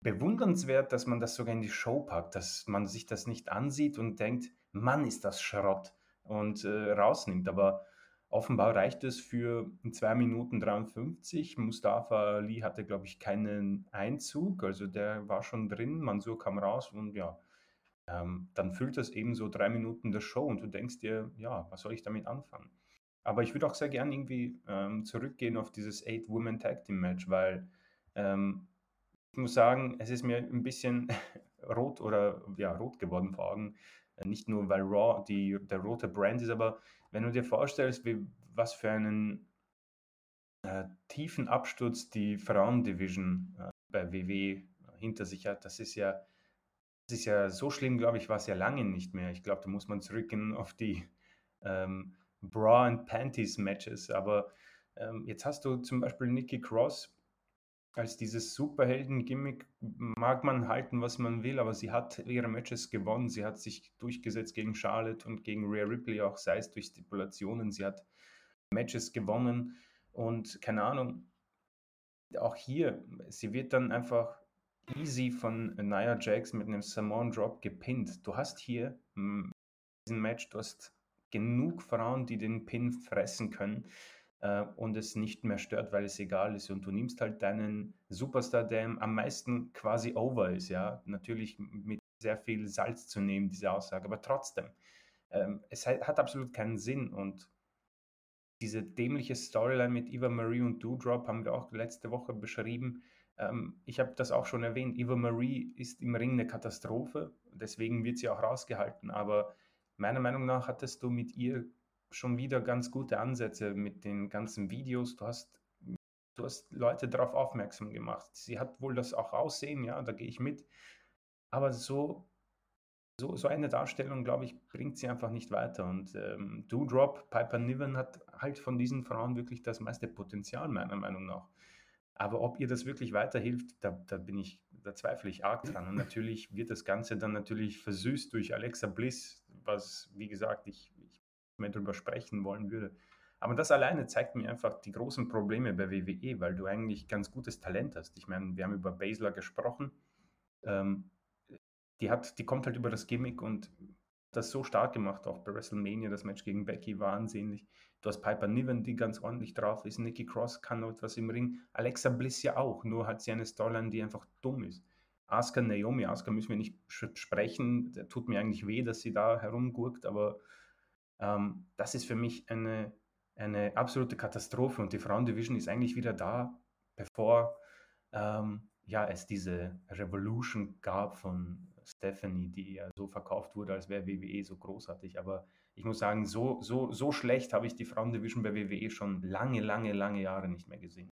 bewundernswert, dass man das sogar in die Show packt, dass man sich das nicht ansieht und denkt: „Mann, ist das Schrott“ und, äh, rausnimmt. Aber offenbar reicht es für 2 Minuten 53. Mustafa Ali hatte, glaube ich, keinen Einzug, also, der war schon drin. Mansoor kam raus und ja, ähm, dann füllt das eben so 3 Minuten der Show und du denkst dir: „Ja, was soll ich damit anfangen?“ Aber ich würde auch sehr gern irgendwie, ähm, zurückgehen auf dieses Eight-Woman Tag Team Match, weil, ähm, ich muss sagen, es ist mir 'n bisschen rot oder ja, rot geworden vor Augen. Äh, nicht nur, weil Raw die der rote Brand ist, aber wenn du dir vorstellst, wie was für einen äh, tiefen Absturz die Frauen-Division, äh, bei WWE hinter sich hat, das ist ja das ist ja so schlimm, glaube ich, war's ja lange nicht mehr. Ich glaube, da muss man zurückgehen auf die, ähm, Bra and Panties Matches. Aber, ähm, jetzt hast du zum Beispiel Nikki Cross als dieses Superhelden-Gimmick mag man halten, was man will, aber sie hat ihre Matches gewonnen. Sie hat sich durchgesetzt gegen Charlotte und gegen Rhea Ripley auch, sei es durch Stipulationen. Sie hat Matches gewonnen und keine Ahnung auch hier, sie wird dann einfach easy von Nia Jax mit 'nem Samoan Drop gepinnt. Du hast hier, diesem Match du hast genug Frauen, die den Pin fressen können, und es nicht mehr stört, weil es egal ist. Und du nimmst halt deinen Superstar, der am meisten quasi over ist, ja? Natürlich mit sehr viel Salz zu nehmen, diese Aussage, aber trotzdem, ähm, es ha hat absolut keinen Sinn und diese dämliche Storyline mit Eva Marie und Doudrop haben wir auch letzte Woche beschrieben. Ähm, ich habe das auch schon erwähnt. Eva Marie ist im Ring 'ne Katastrophe, deswegen wird sie auch rausgehalten. Aber meiner Meinung nach hattest du mit ihr schon wieder ganz gute Ansätze mit den ganzen Videos. Du hast du hast Leute darauf aufmerksam gemacht. Sie hat wohl das auch Aussehen, ja, da gehe ich mit. Aber so so so eine Darstellung, glaube ich, bringt sie einfach nicht weiter. Und, ähm, Doudrop, Piper Niven hat halt von diesen Frauen wirklich das meiste Potenzial meiner Meinung nach. Aber ob ihr das wirklich weiterhilft, da, da bin ich, da zweifle ich arg dran. Und natürlich wird das Ganze dann natürlich versüßt durch Alexa Bliss, was, wie gesagt, ich, ich mehr darüber sprechen wollen würde. Aber das alleine zeigt mir einfach die großen Probleme bei WWE, weil du eigentlich ganz gutes Talent hast. Ich meine, wir haben über Baszler gesprochen. Ähm, die, hat, die kommt halt über das Gimmick und das so stark gemacht, auch bei WrestleMania, das Match gegen Becky ansehnlich. Du hast Piper Niven, die ganz ordentlich drauf ist. Nikki Cross kann noch etwas im Ring. Alexa Bliss ja auch, nur hat sie eine Storyline, die einfach dumm ist. Asuka Naomi, Asuka müssen wir nicht sprechen. Der tut mir eigentlich weh, dass sie da herumgurkt, aber ähm, das ist für mich eine, eine absolute Katastrophe und die Frauendivision ist eigentlich wieder da, bevor ähm, ja, es diese Revolution gab von Stephanie, die ja so verkauft wurde, als wäre WWE so großartig. Aber ich muss sagen, so, so, so schlecht habe ich die Frauendivision bei WWE schon lange, lange, lange Jahre nicht mehr gesehen.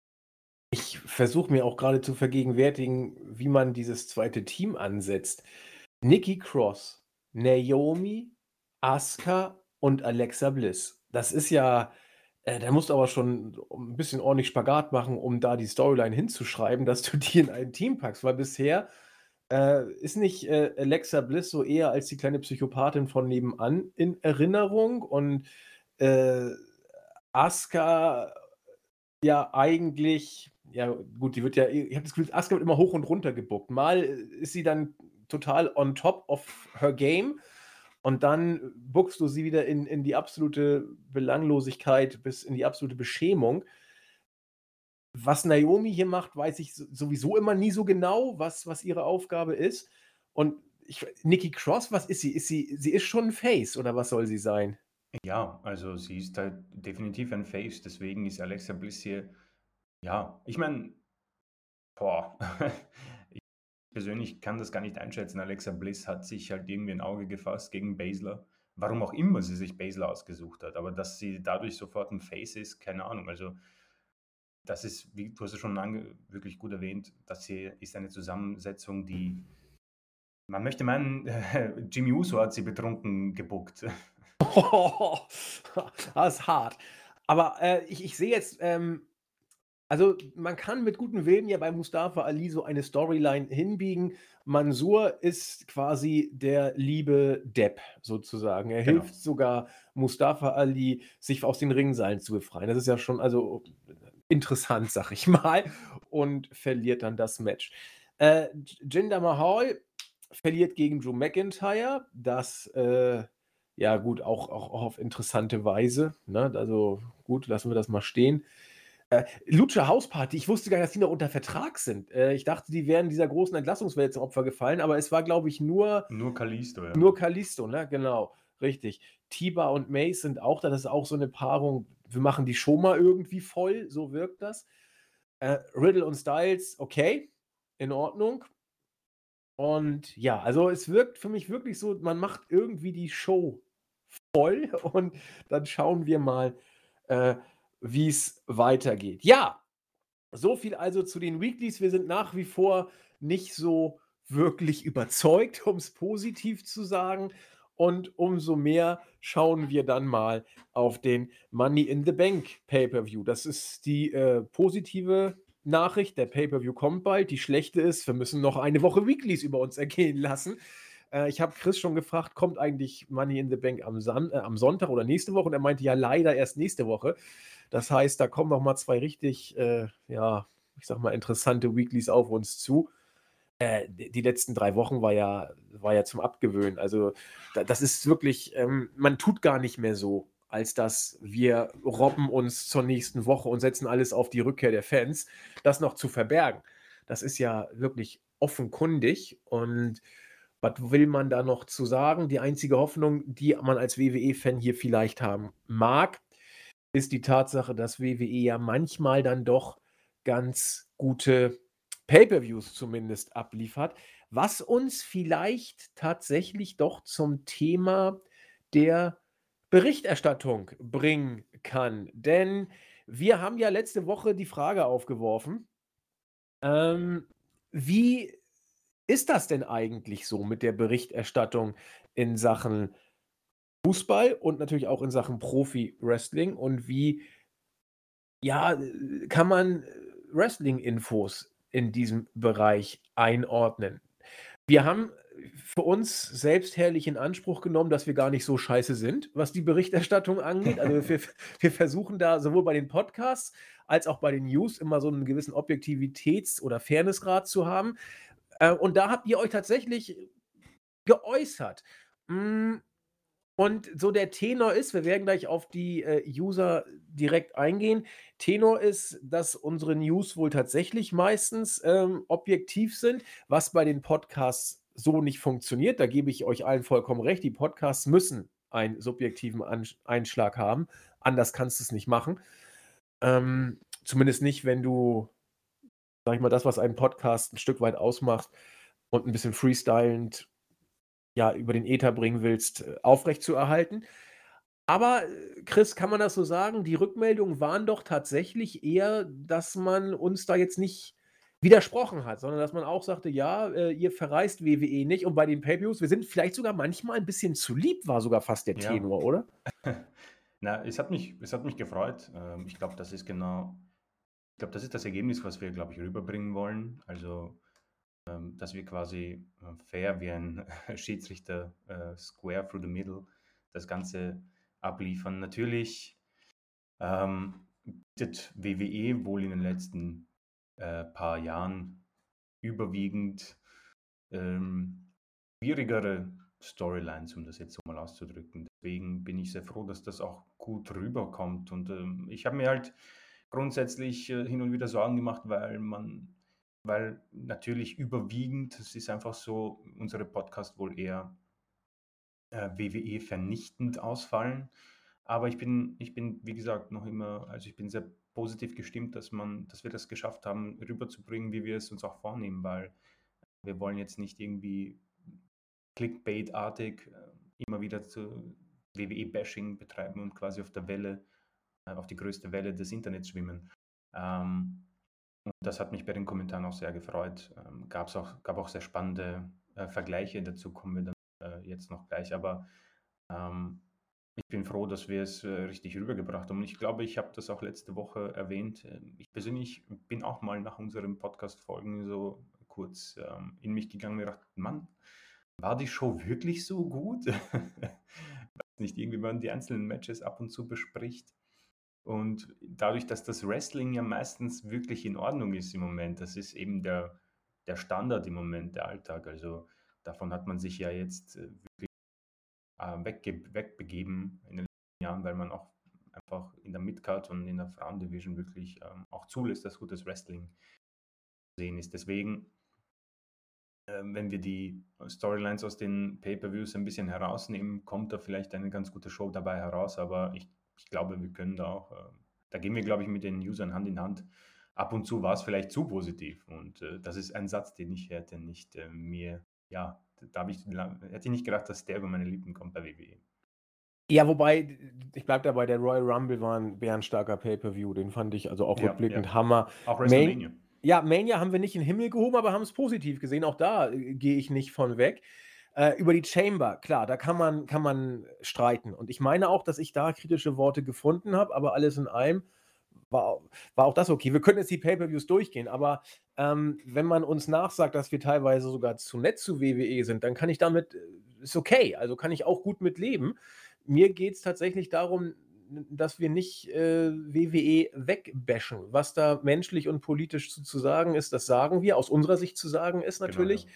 Ich versuche mir auch gerade zu vergegenwärtigen, wie man dieses zweite Team ansetzt. Nikki Cross, Naomi, Asuka und Alexa Bliss. Das ist ja, äh, da musst du aber schon ein bisschen ordentlich Spagat machen, um da die Storyline hinzuschreiben, dass du die in ein Team packst, weil bisher äh, ist nicht äh, Alexa Bliss so eher als die kleine Psychopathin von nebenan in Erinnerung und äh, Asuka ja eigentlich, ja gut, die wird ja, ich habe das Gefühl, Asuka wird immer hoch und runter gebuckt. Mal ist sie dann total on top of her game und dann buckst du sie wieder in, in die absolute Belanglosigkeit bis in die absolute Beschämung. Was Naomi hier macht, weiß ich sowieso immer nie so genau, was, was ihre Aufgabe ist. Und ich, Nikki Cross, was ist sie? Ist sie? Sie ist schon ein Face oder was soll sie sein? Ja, also sie ist halt definitiv ein Face, deswegen ist Alexa Bliss hier, ja, ich meine, boah, persönlich kann das gar nicht einschätzen. Alexa Bliss hat sich halt irgendwie ein Auge gefasst gegen Baszler. Warum auch immer sie sich Baszler ausgesucht hat, aber dass sie dadurch sofort ein Face ist, keine Ahnung. Also das ist, wie du hast es schon wirklich gut erwähnt, das hier ist eine Zusammensetzung, die man möchte meinen, Jimmy Uso hat sie betrunken gebuckt. das ist hart. Aber äh, ich, ich sehe jetzt, ähm, also man kann mit gutem Willen ja bei Mustafa Ali so eine Storyline hinbiegen. Mansur ist quasi der liebe Depp sozusagen. Er genau. hilft sogar Mustafa Ali, sich aus den Ringseilen zu befreien. Das ist ja schon, also interessant, sag ich mal, und verliert dann das Match. Äh, Jinder Mahal verliert gegen Drew McIntyre. Das, äh, ja gut, auch, auch, auch, auf interessante Weise. Ne? Also gut, lassen wir das mal stehen. Äh, Lucha House Party, ich wusste gar nicht, dass die noch unter Vertrag sind. Äh, ich dachte, die wären dieser großen Entlassungswelle zum Opfer gefallen, aber es war, glaube ich, nur. Nur Kalisto, ja. Nur Kalisto, ne? Genau, richtig. Tiba und Mace sind auch da. Das ist auch so eine Paarung, wir machen die Show mal irgendwie voll, so wirkt das. Äh, Riddle und Styles, okay, in Ordnung. Und ja, also es wirkt für mich wirklich so, man macht irgendwie die Show voll und dann schauen wir mal, äh, wie es weitergeht. Ja, so viel also zu den Weeklies. Wir sind nach wie vor nicht so wirklich überzeugt, um es positiv zu sagen. Und umso mehr schauen wir dann mal auf den Money in the Bank Pay-per-View. Das ist die äh, positive Nachricht. Der Pay-per-View kommt bald. Die schlechte ist, wir müssen noch eine Woche Weeklies über uns ergehen lassen. Äh, ich habe Chris schon gefragt, kommt eigentlich Money in the Bank am, San äh, am, Sonntag oder nächste Woche? Und er meinte ja leider erst nächste Woche. Das heißt, da kommen noch mal zwei richtig, äh, ja, ich sag mal, interessante Weeklies auf uns zu äh, die letzten drei Wochen war ja, war ja zum Abgewöhnen. Also da, das ist wirklich, ähm, man tut gar nicht mehr so, als dass wir robben uns zur nächsten Woche und setzen alles auf die Rückkehr der Fans, das noch zu verbergen. Das ist ja wirklich offenkundig und was will man da noch zu sagen? Die einzige Hoffnung, die man als WWE-Fan hier vielleicht haben mag, ist die Tatsache, dass WWE ja manchmal dann doch ganz gute Pay-per-Views zumindest abliefert, was uns vielleicht tatsächlich doch zum Thema der Berichterstattung bringen kann. Denn wir haben ja letzte Woche die Frage aufgeworfen, ähm, wie ist das denn eigentlich so mit der Berichterstattung in Sachen Fußball und natürlich auch in Sachen Profi-Wrestling und wie ja, kann man Wrestling-Infos in diesem Bereich einordnen. Wir haben für uns selbst herrlich in Anspruch genommen, dass wir gar nicht so scheiße sind, was die Berichterstattung angeht. Also wir, wir versuchen da sowohl bei den Podcasts als auch bei den News immer so einen gewissen Objektivitäts- oder Fairnessgrad zu haben. Äh, und da habt ihr euch tatsächlich geäußert. Und so der Tenor ist, wir werden gleich auf die äh, User direkt eingehen. Tenor ist, dass unsere News wohl tatsächlich meistens ähm, objektiv sind, was bei den Podcasts so nicht funktioniert. Da gebe ich euch allen vollkommen recht. Die Podcasts müssen einen subjektiven An Einschlag haben. Anders kannst du es nicht machen. Ähm, zumindest nicht, wenn du, sag ich mal, das, was einen Podcast ein Stück weit ausmacht und ein bisschen freestylend ja, über den Äther bringen willst, äh, aufrechtzuerhalten. Aber äh, Chris, kann man das so sagen? Die Rückmeldungen waren doch tatsächlich eher, dass man uns da jetzt nicht widersprochen hat, sondern dass man auch sagte, ja, äh, ihr verreist WWE nicht und bei den Pay-Per-Views, wir sind vielleicht sogar manchmal ein bisschen zu lieb, war sogar fast der Ja. Tenor, oder? Na, es hat mich, es hat mich gefreut. Ähm, ich glaube, das ist genau, ich glaube, das ist das Ergebnis, was wir, glaube ich, rüberbringen wollen. Also, dass wir quasi äh, fair wie ein Schiedsrichter äh, square through the middle das Ganze abliefern. Natürlich ähm, bietet WWE wohl in den letzten äh, paar Jahren überwiegend ähm, schwierigere Storylines, um das jetzt so mal auszudrücken. Deswegen bin ich sehr froh, dass das auch gut rüberkommt. Und ähm, ich habe mir halt grundsätzlich äh, hin und wieder Sorgen gemacht, weil man, weil natürlich überwiegend, es ist einfach so, unsere Podcasts wohl eher äh, WWE vernichtend ausfallen. Aber ich bin, ich bin, wie gesagt, noch immer, also ich bin sehr positiv gestimmt, dass man, dass wir das geschafft haben, rüberzubringen, wie wir es uns auch vornehmen, weil wir wollen jetzt nicht irgendwie Clickbait-artig äh, immer wieder zu WWE-Bashing betreiben und quasi auf der Welle, äh, auf die größte Welle des Internets schwimmen. Ähm, das hat mich bei den Kommentaren auch sehr gefreut. Ähm, gab's auch, gab auch sehr spannende äh, Vergleiche, dazu kommen wir dann äh, jetzt noch gleich, aber ähm, ich bin froh, dass wir es äh, richtig rübergebracht haben. Und ich glaube, ich habe das auch letzte Woche erwähnt. Ähm, ich persönlich bin auch mal nach unserem Podcast-Folgen so kurz ähm, in mich gegangen und gedacht, Mann, war die Show wirklich so gut? nicht irgendwie, man die einzelnen Matches ab und zu bespricht. Und dadurch, dass das Wrestling ja meistens wirklich in Ordnung ist im Moment, das ist eben der, der Standard im Moment, der Alltag. Also davon hat man sich ja jetzt äh, wirklich äh, wegge wegbegeben in den letzten Jahren, weil man auch einfach in der Midcard und in der Frauendivision wirklich ähm, auch zulässt, dass gutes Wrestling sehen ist. Deswegen ähm, wenn wir die Storylines aus den Pay-per-Views ein bisschen herausnehmen, kommt da vielleicht eine ganz gute Show dabei heraus. Aber ich, ich glaube, wir können da auch, äh, da gehen wir, glaube ich, mit den Usern Hand in Hand. Ab und zu war es vielleicht zu positiv. Und äh, das ist ein Satz, den ich hätte nicht äh, mir, ja, da habe ich, hätte ich nicht gedacht, dass der über meine Lippen kommt bei WWE. Ja, wobei, ich bleibe dabei, der Royal Rumble war ein bärenstarker Pay-Per-View. Den fand ich also auch Ja, rückblickend ja. Hammer. Auch Main, WrestleMania. ja, Mania haben wir nicht in den Himmel gehoben, aber haben es positiv gesehen. Auch da äh, gehe ich nicht von weg. Äh, über die Chamber, klar, da kann man, kann man streiten. Und ich meine auch, dass ich da kritische Worte gefunden habe, aber alles in allem war, war auch das okay. Wir können jetzt die Pay-Per-Views durchgehen, aber ähm, wenn man uns nachsagt, dass wir teilweise sogar zu nett zu WWE sind, dann kann ich damit, äh, ist okay, also kann ich auch gut mit leben. Mir geht es tatsächlich darum, dass wir nicht äh, WWE wegbashen. Was da menschlich und politisch zu, zu sagen ist, das sagen wir. Aus unserer Sicht zu sagen ist Genau, natürlich. ja.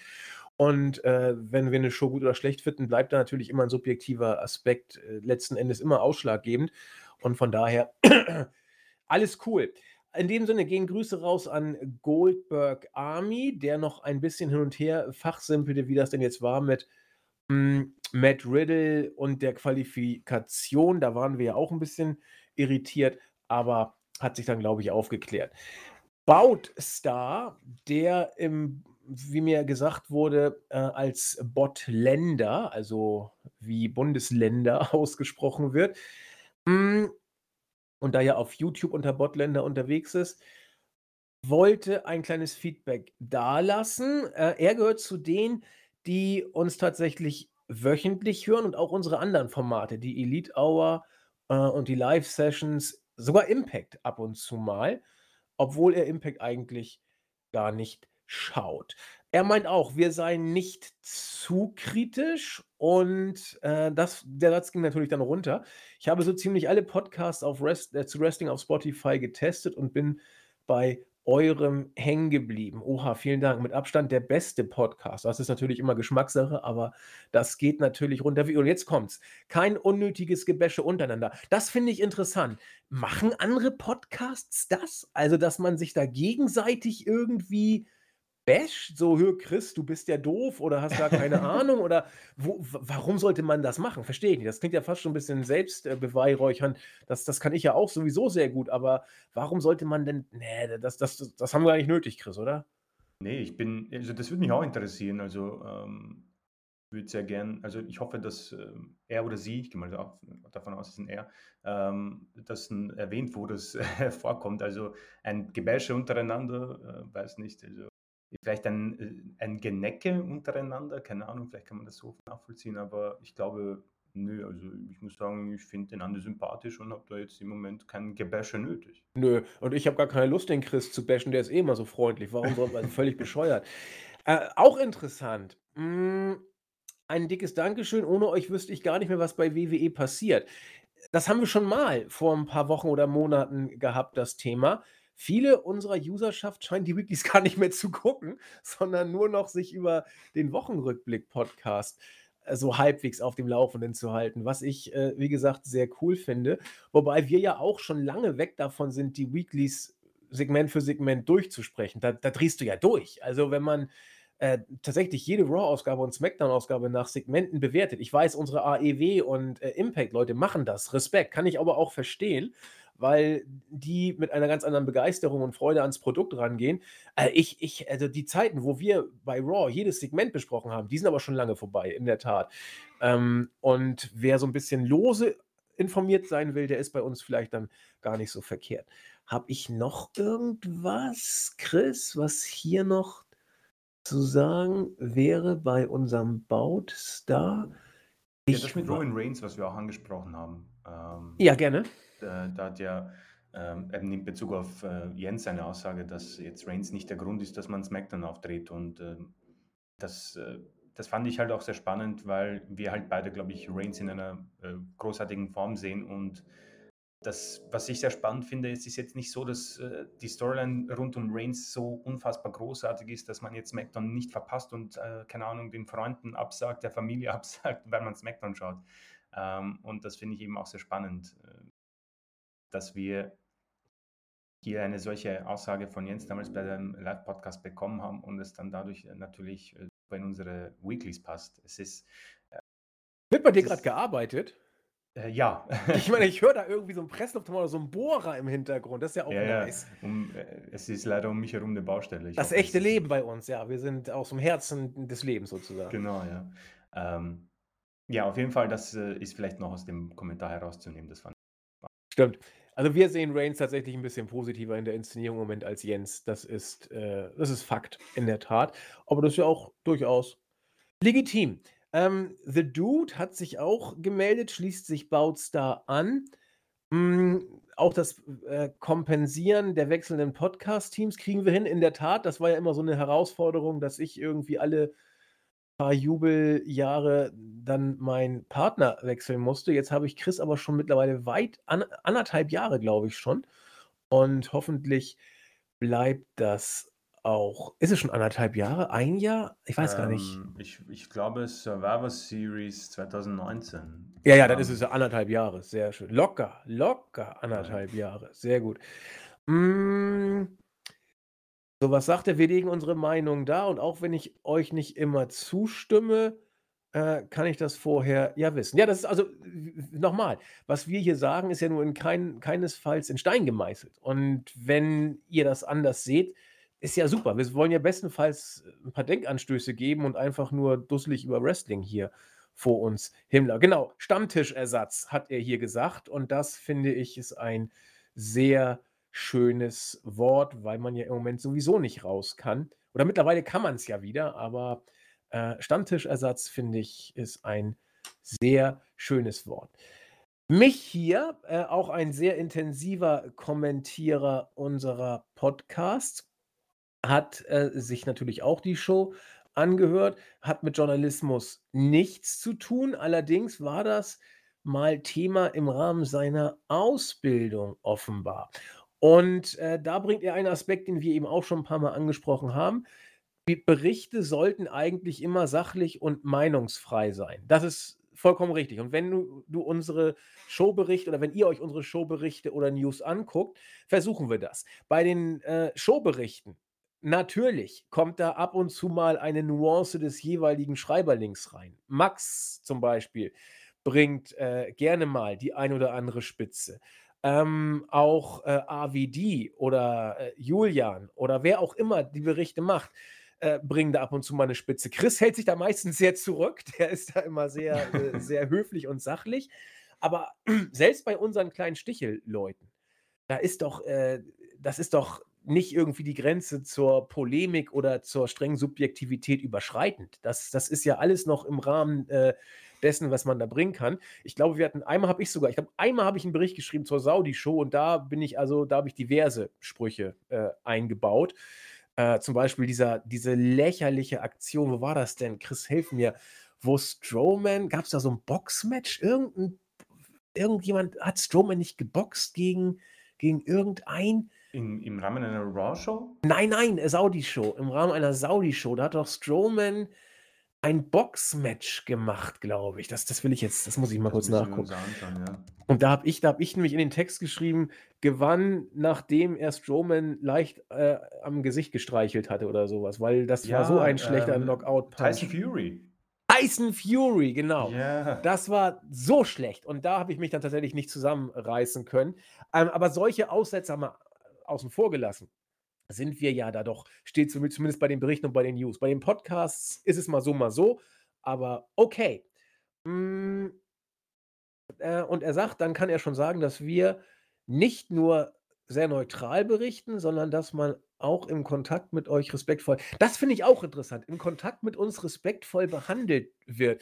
Und äh, wenn wir eine Show gut oder schlecht finden, bleibt da natürlich immer ein subjektiver Aspekt äh, letzten Endes immer ausschlaggebend. Und von daher alles cool. In dem Sinne gehen Grüße raus an Goldberg Army, der noch ein bisschen hin und her fachsimpelte, wie das denn jetzt war mit hm, Matt Riddle und der Qualifikation. Da waren wir ja auch ein bisschen irritiert, aber hat sich dann, glaube ich, aufgeklärt. Boutstar, der im, wie mir gesagt wurde, äh, als Botländer, also wie Bundesländer ausgesprochen wird, mm, und da er auf YouTube unter Botländer unterwegs ist, wollte ein kleines Feedback dalassen. Äh, er gehört zu denen, die uns tatsächlich wöchentlich hören und auch unsere anderen Formate, die Elite Hour äh, und die Live-Sessions, sogar Impact ab und zu mal. obwohl er Impact eigentlich gar nicht schaut. Er meint auch, wir seien nicht zu kritisch und, äh, das der Satz ging natürlich dann runter. Ich habe so ziemlich alle Podcasts auf Wrest äh, zu Wrestling auf Spotify getestet und bin bei eurem hängen geblieben. Oha, vielen Dank. Mit Abstand der beste Podcast. Das ist natürlich immer Geschmackssache, aber das geht natürlich runter und jetzt kommt's. Kein unnötiges Gebäsche untereinander. Das finde ich interessant. Machen andere Podcasts das? Also, dass man sich da gegenseitig irgendwie basht, so: „Hö, Chris, du bist ja doof oder hast gar keine Ahnung“ oder wo warum sollte man das machen? Verstehe ich nicht. Das klingt ja fast schon 'n bisschen selbst äh, beweihräuchern. Das das kann ich ja auch sowieso sehr gut, aber warum sollte man denn ne, das das das haben wir gar nicht nötig, Chris, oder? Ne, ich bin also, das würde mich auch interessieren. Also, ähm, würde sehr gern also, ich hoffe, dass, ähm, er oder sie, ich gehe mal da davon aus, es ist 'n er, ähm, dass erwähnt, wo das vorkommt. Also, ein Gebäsche untereinander, äh, weiß nicht, also Vielleicht ein, äh, ein Genecke untereinander, keine Ahnung, vielleicht kann man das so nachvollziehen, aber ich glaube, nö, also ich muss sagen, ich finde den Andi sympathisch und habe da jetzt im Moment kein Gebäsche nötig. Nö, und ich habe gar keine Lust, den Chris zu bashen, der ist eh immer so freundlich. Warum soll man völlig bescheuert. Äh, auch interessant, hm, ein dickes Dankeschön. Ohne euch wüsste ich gar nicht mehr, was bei WWE passiert. Das haben wir schon mal vor 'n paar Wochen oder Monaten gehabt, das Thema. Viele unserer Userschaft scheinen die Weeklys gar nicht mehr zu gucken, sondern nur noch sich über den Wochenrückblick-Podcast, äh, so halbwegs auf dem Laufenden zu halten, was ich, äh, wie gesagt, sehr cool finde. Wobei wir ja auch schon lange weg davon sind, die Weeklys Segment für Segment durchzusprechen. Da da drehst du ja durch. Also, wenn man, äh, tatsächlich jede Raw-Ausgabe und SmackDown-Ausgabe nach Segmenten bewertet. Ich weiß, unsere AEW und, äh, Impact-Leute machen das, Respekt, kann ich aber auch verstehen weil die mit einer ganz anderen Begeisterung und Freude ans Produkt rangehen. Äh, ich ich also die Zeiten, wo wir bei Raw jedes Segment besprochen haben, die sind aber schon lange vorbei, in der Tat. Ähm, und wer so ein bisschen lose informiert sein will, der ist bei uns vielleicht dann gar nicht so verkehrt. Habe ich noch irgendwas, Chris, was hier noch zu sagen wäre bei unserem Boutstar? Ja, das mit Roman Reigns, was wir auch angesprochen haben. Ähm, ja, gerne da hat ja ähm, in Bezug auf äh, Jens seine Aussage, dass jetzt Reigns nicht der Grund ist, dass man SmackDown auftritt. Und äh, das, äh, das fand ich halt auch sehr spannend, weil wir halt beide, glaube ich, Reigns in einer äh, großartigen Form sehen. Und das, was ich sehr spannend finde, ist, ist jetzt nicht so, dass äh, die Storyline rund um Reigns so unfassbar großartig ist, dass man jetzt SmackDown nicht verpasst und, äh, keine Ahnung, den Freunden absagt, der Familie absagt, weil man SmackDown schaut. Ähm, und das finde ich eben auch sehr spannend dass wir hier eine solche Aussage von Jens damals bei dem Live-Podcast bekommen haben und es dann dadurch äh, natürlich äh, in unsere Weeklies passt. Es ist. Äh, Wird bei dir gerade gearbeitet? Äh, ja. ich meine, ich höre da irgendwie so ein Presslufthammer oder so ein Bohrer im Hintergrund. Das ist ja auch ja, nice. Ja. Um, es ist leider um mich herum eine Baustelle. Ich das hoffe, echte Leben bei uns, ja. Wir sind aus dem Herzen des Lebens sozusagen. Genau, ja. Ähm, ja, auf jeden Fall, das ist vielleicht noch aus dem Kommentar herauszunehmen. Das fand Stimmt. Also, wir sehen Reigns tatsächlich ein bisschen positiver in der Inszenierung im Moment als Jens. Das ist äh, das ist Fakt, in der Tat. Aber das ist ja auch durchaus legitim. Ähm, The Dude hat sich auch gemeldet, schließt sich Boutstar an. Hm, auch das, äh, Kompensieren der wechselnden Podcast-Teams kriegen wir hin. In der Tat, das war ja immer so eine Herausforderung, dass ich irgendwie alle paar Jubeljahre dann meinen Partner wechseln musste. Jetzt habe ich Chris aber schon mittlerweile weit an anderthalb Jahre, glaube ich schon. Und hoffentlich bleibt das auch. Ist es schon anderthalb Jahre? Ein Jahr? Ich weiß gar nicht. Ähm, ich, ich glaube, Survivor Series 2019. Ja, ja, dann ist es ja anderthalb Jahre. Sehr schön. Locker, locker anderthalb Jahre. Sehr gut. Hm, so, was sagt er? Wir legen unsere Meinung da und auch wenn ich euch nicht immer zustimme, äh, kann ich das vorher ja wissen. Ja, das ist also nochmal, was wir hier sagen, ist ja nur in kein keinesfalls in Stein gemeißelt. Und wenn ihr das anders seht, ist ja super. Wir wollen ja bestenfalls ein paar Denkanstöße geben und einfach nur dusselig über Wrestling hier vor uns Himmler. Genau, Stammtischersatz hat er hier gesagt und das finde ich ist ein sehr schönes Wort, weil man ja im Moment sowieso nicht raus kann. Oder mittlerweile kann man es ja wieder, aber äh, Stammtischersatz, finde ich, ist ein sehr schönes Wort. Mich hier, äh, auch ein sehr intensiver Kommentierer unserer Podcasts, hat, äh, sich natürlich auch die Show angehört, hat mit Journalismus nichts zu tun. Allerdings war das mal Thema im Rahmen seiner Ausbildung offenbar. Und, äh, da bringt er einen Aspekt, den wir eben auch schon 'n paarmal angesprochen haben. Berichte sollten eigentlich immer sachlich und meinungsfrei sein. Das ist vollkommen richtig. Und wenn du du unsere Showberichte oder wenn ihr euch unsere Showberichte oder News anguckt, versuchen wir das. Bei den, äh, Showberichten, natürlich kommt da ab und zu mal eine Nuance des jeweiligen Schreiberlings rein. Max zum Beispiel bringt, äh, gerne mal die ein oder andere Spitze. Ähm, auch, äh, AWD oder, äh, Julian oder wer auch immer die Berichte macht, äh, bringen da ab und zu mal 'ne Spitze. Chris hält sich da meistens sehr zurück. Der ist da immer sehr, äh, sehr höflich und sachlich. Aber selbst bei unseren kleinen Stichelleuten, da ist doch äh, das ist doch nicht irgendwie die Grenze zur Polemik oder zur strengen Subjektivität überschreitend. Das das ist ja alles noch im Rahmen, äh, dessen, was man da bringen kann. Ich glaube, wir hatten einmal habe ich sogar ich glaube, einmal habe ich 'n Bericht geschrieben zur Saudi-Show und da bin ich also da habe ich diverse Sprüche, äh, eingebaut. Äh, zum Beispiel dieser diese lächerliche Aktion, wo war das denn? Chris, hilf mir, wo Strowman gab's da so 'n Boxmatch? Irgend 'n irgendjemand hat Strowman nicht geboxt gegen gegen irgendeinen? In im Rahmen einer Raw-Show? Nein, nein, Saudi-Show. Im Rahmen einer Saudi-Show. Da hat doch Strowman ein Boxmatch gemacht, glaube ich. Das das will ich jetzt das muss ich mal Das kurz wir nachgucken. anschauen, ja. Und da habe ich da habe ich nämlich in den Text geschrieben, gewann, nachdem er Strowman leicht, äh, am Gesicht gestreichelt hatte oder so was, weil das war so Ja, ein schlechter ähm, Tyson Knockout-Punch. Fury. Tyson Fury, genau. Ja. Das war so schlecht und da habe ich mich dann tatsächlich nicht zusammenreißen können. Ähm, aber solche Aussetzer mal außen vor gelassen, sind wir ja da doch zumindest zumindest bei den Berichten und bei den News. Bei den Podcasts ist es mal so, mal so, aber okay. Hm äh, und er sagt, dann kann er schon sagen, dass wir nicht nur sehr neutral berichten, sondern dass man auch im Kontakt mit euch respektvoll das finde ich auch interessant, im Kontakt mit uns respektvoll behandelt wird.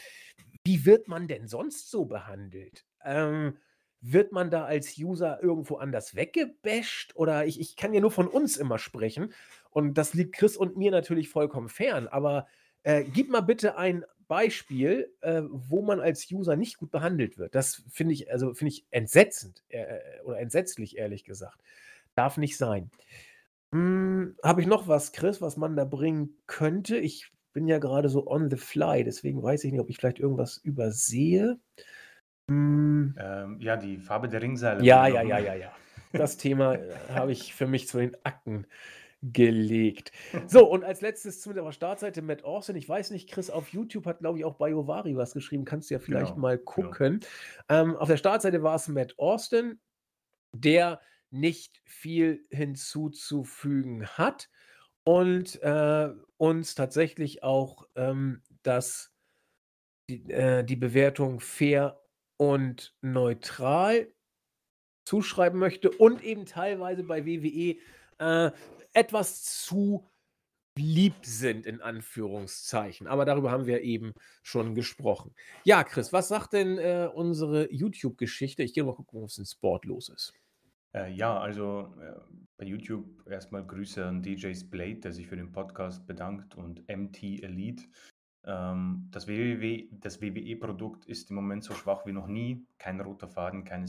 Wie wird man denn sonst so behandelt? Ähm, wird man da als User irgendwo anders weggebasht oder ich ich kann ja nur von uns immer sprechen und das liegt Chris und mir natürlich vollkommen fern, aber, äh, gib mal bitte ein Beispiel, äh, wo man als User nicht gut behandelt wird. Das finde ich also, finde ich entsetzend, äh, äh, oder entsetzlich, ehrlich gesagt. Darf nicht sein. Hm, habe ich noch was, Chris, was man da bringen könnte? Ich bin ja grade so on the fly, deswegen weiß ich nicht, ob ich vielleicht irgendwas übersehe. Hm. Ähm, ja, die Farbe der Ringseile Ja, ja, ja, ja, ja. Das Thema, äh, habe ich für mich zu den Akten gelegt. So, und als Letztes zu der Startseite Matt Awesome. Ich weiß nicht, Chris, auf YouTube hat, glaube ich, auch Bayovari was geschrieben. Kannst du ja vielleicht Genau, mal genau. gucken. Ähm, auf der Startseite war's Matt Austin, der nicht viel hinzuzufügen hat und, äh, uns tatsächlich auch, ähm, das die äh, die Bewertung fair und neutral zuschreiben möchte und eben teilweise bei WWE, äh, etwas zu lieb sind in Anführungszeichen. Aber darüber haben wir eben schon gesprochen. Ja, Chris, was sagt denn, äh, unsere YouTube-Geschichte? Ich gehe mal gucken, was in Sport los ist. Äh, ja, also, äh, bei YouTube erst mal Grüße an DJ Splade, der sich für den Podcast bedankt und MT Elite. Ähm, das WWW das WWE-Produkt ist im Moment so schwach wie noch nie. Kein roter Faden, keine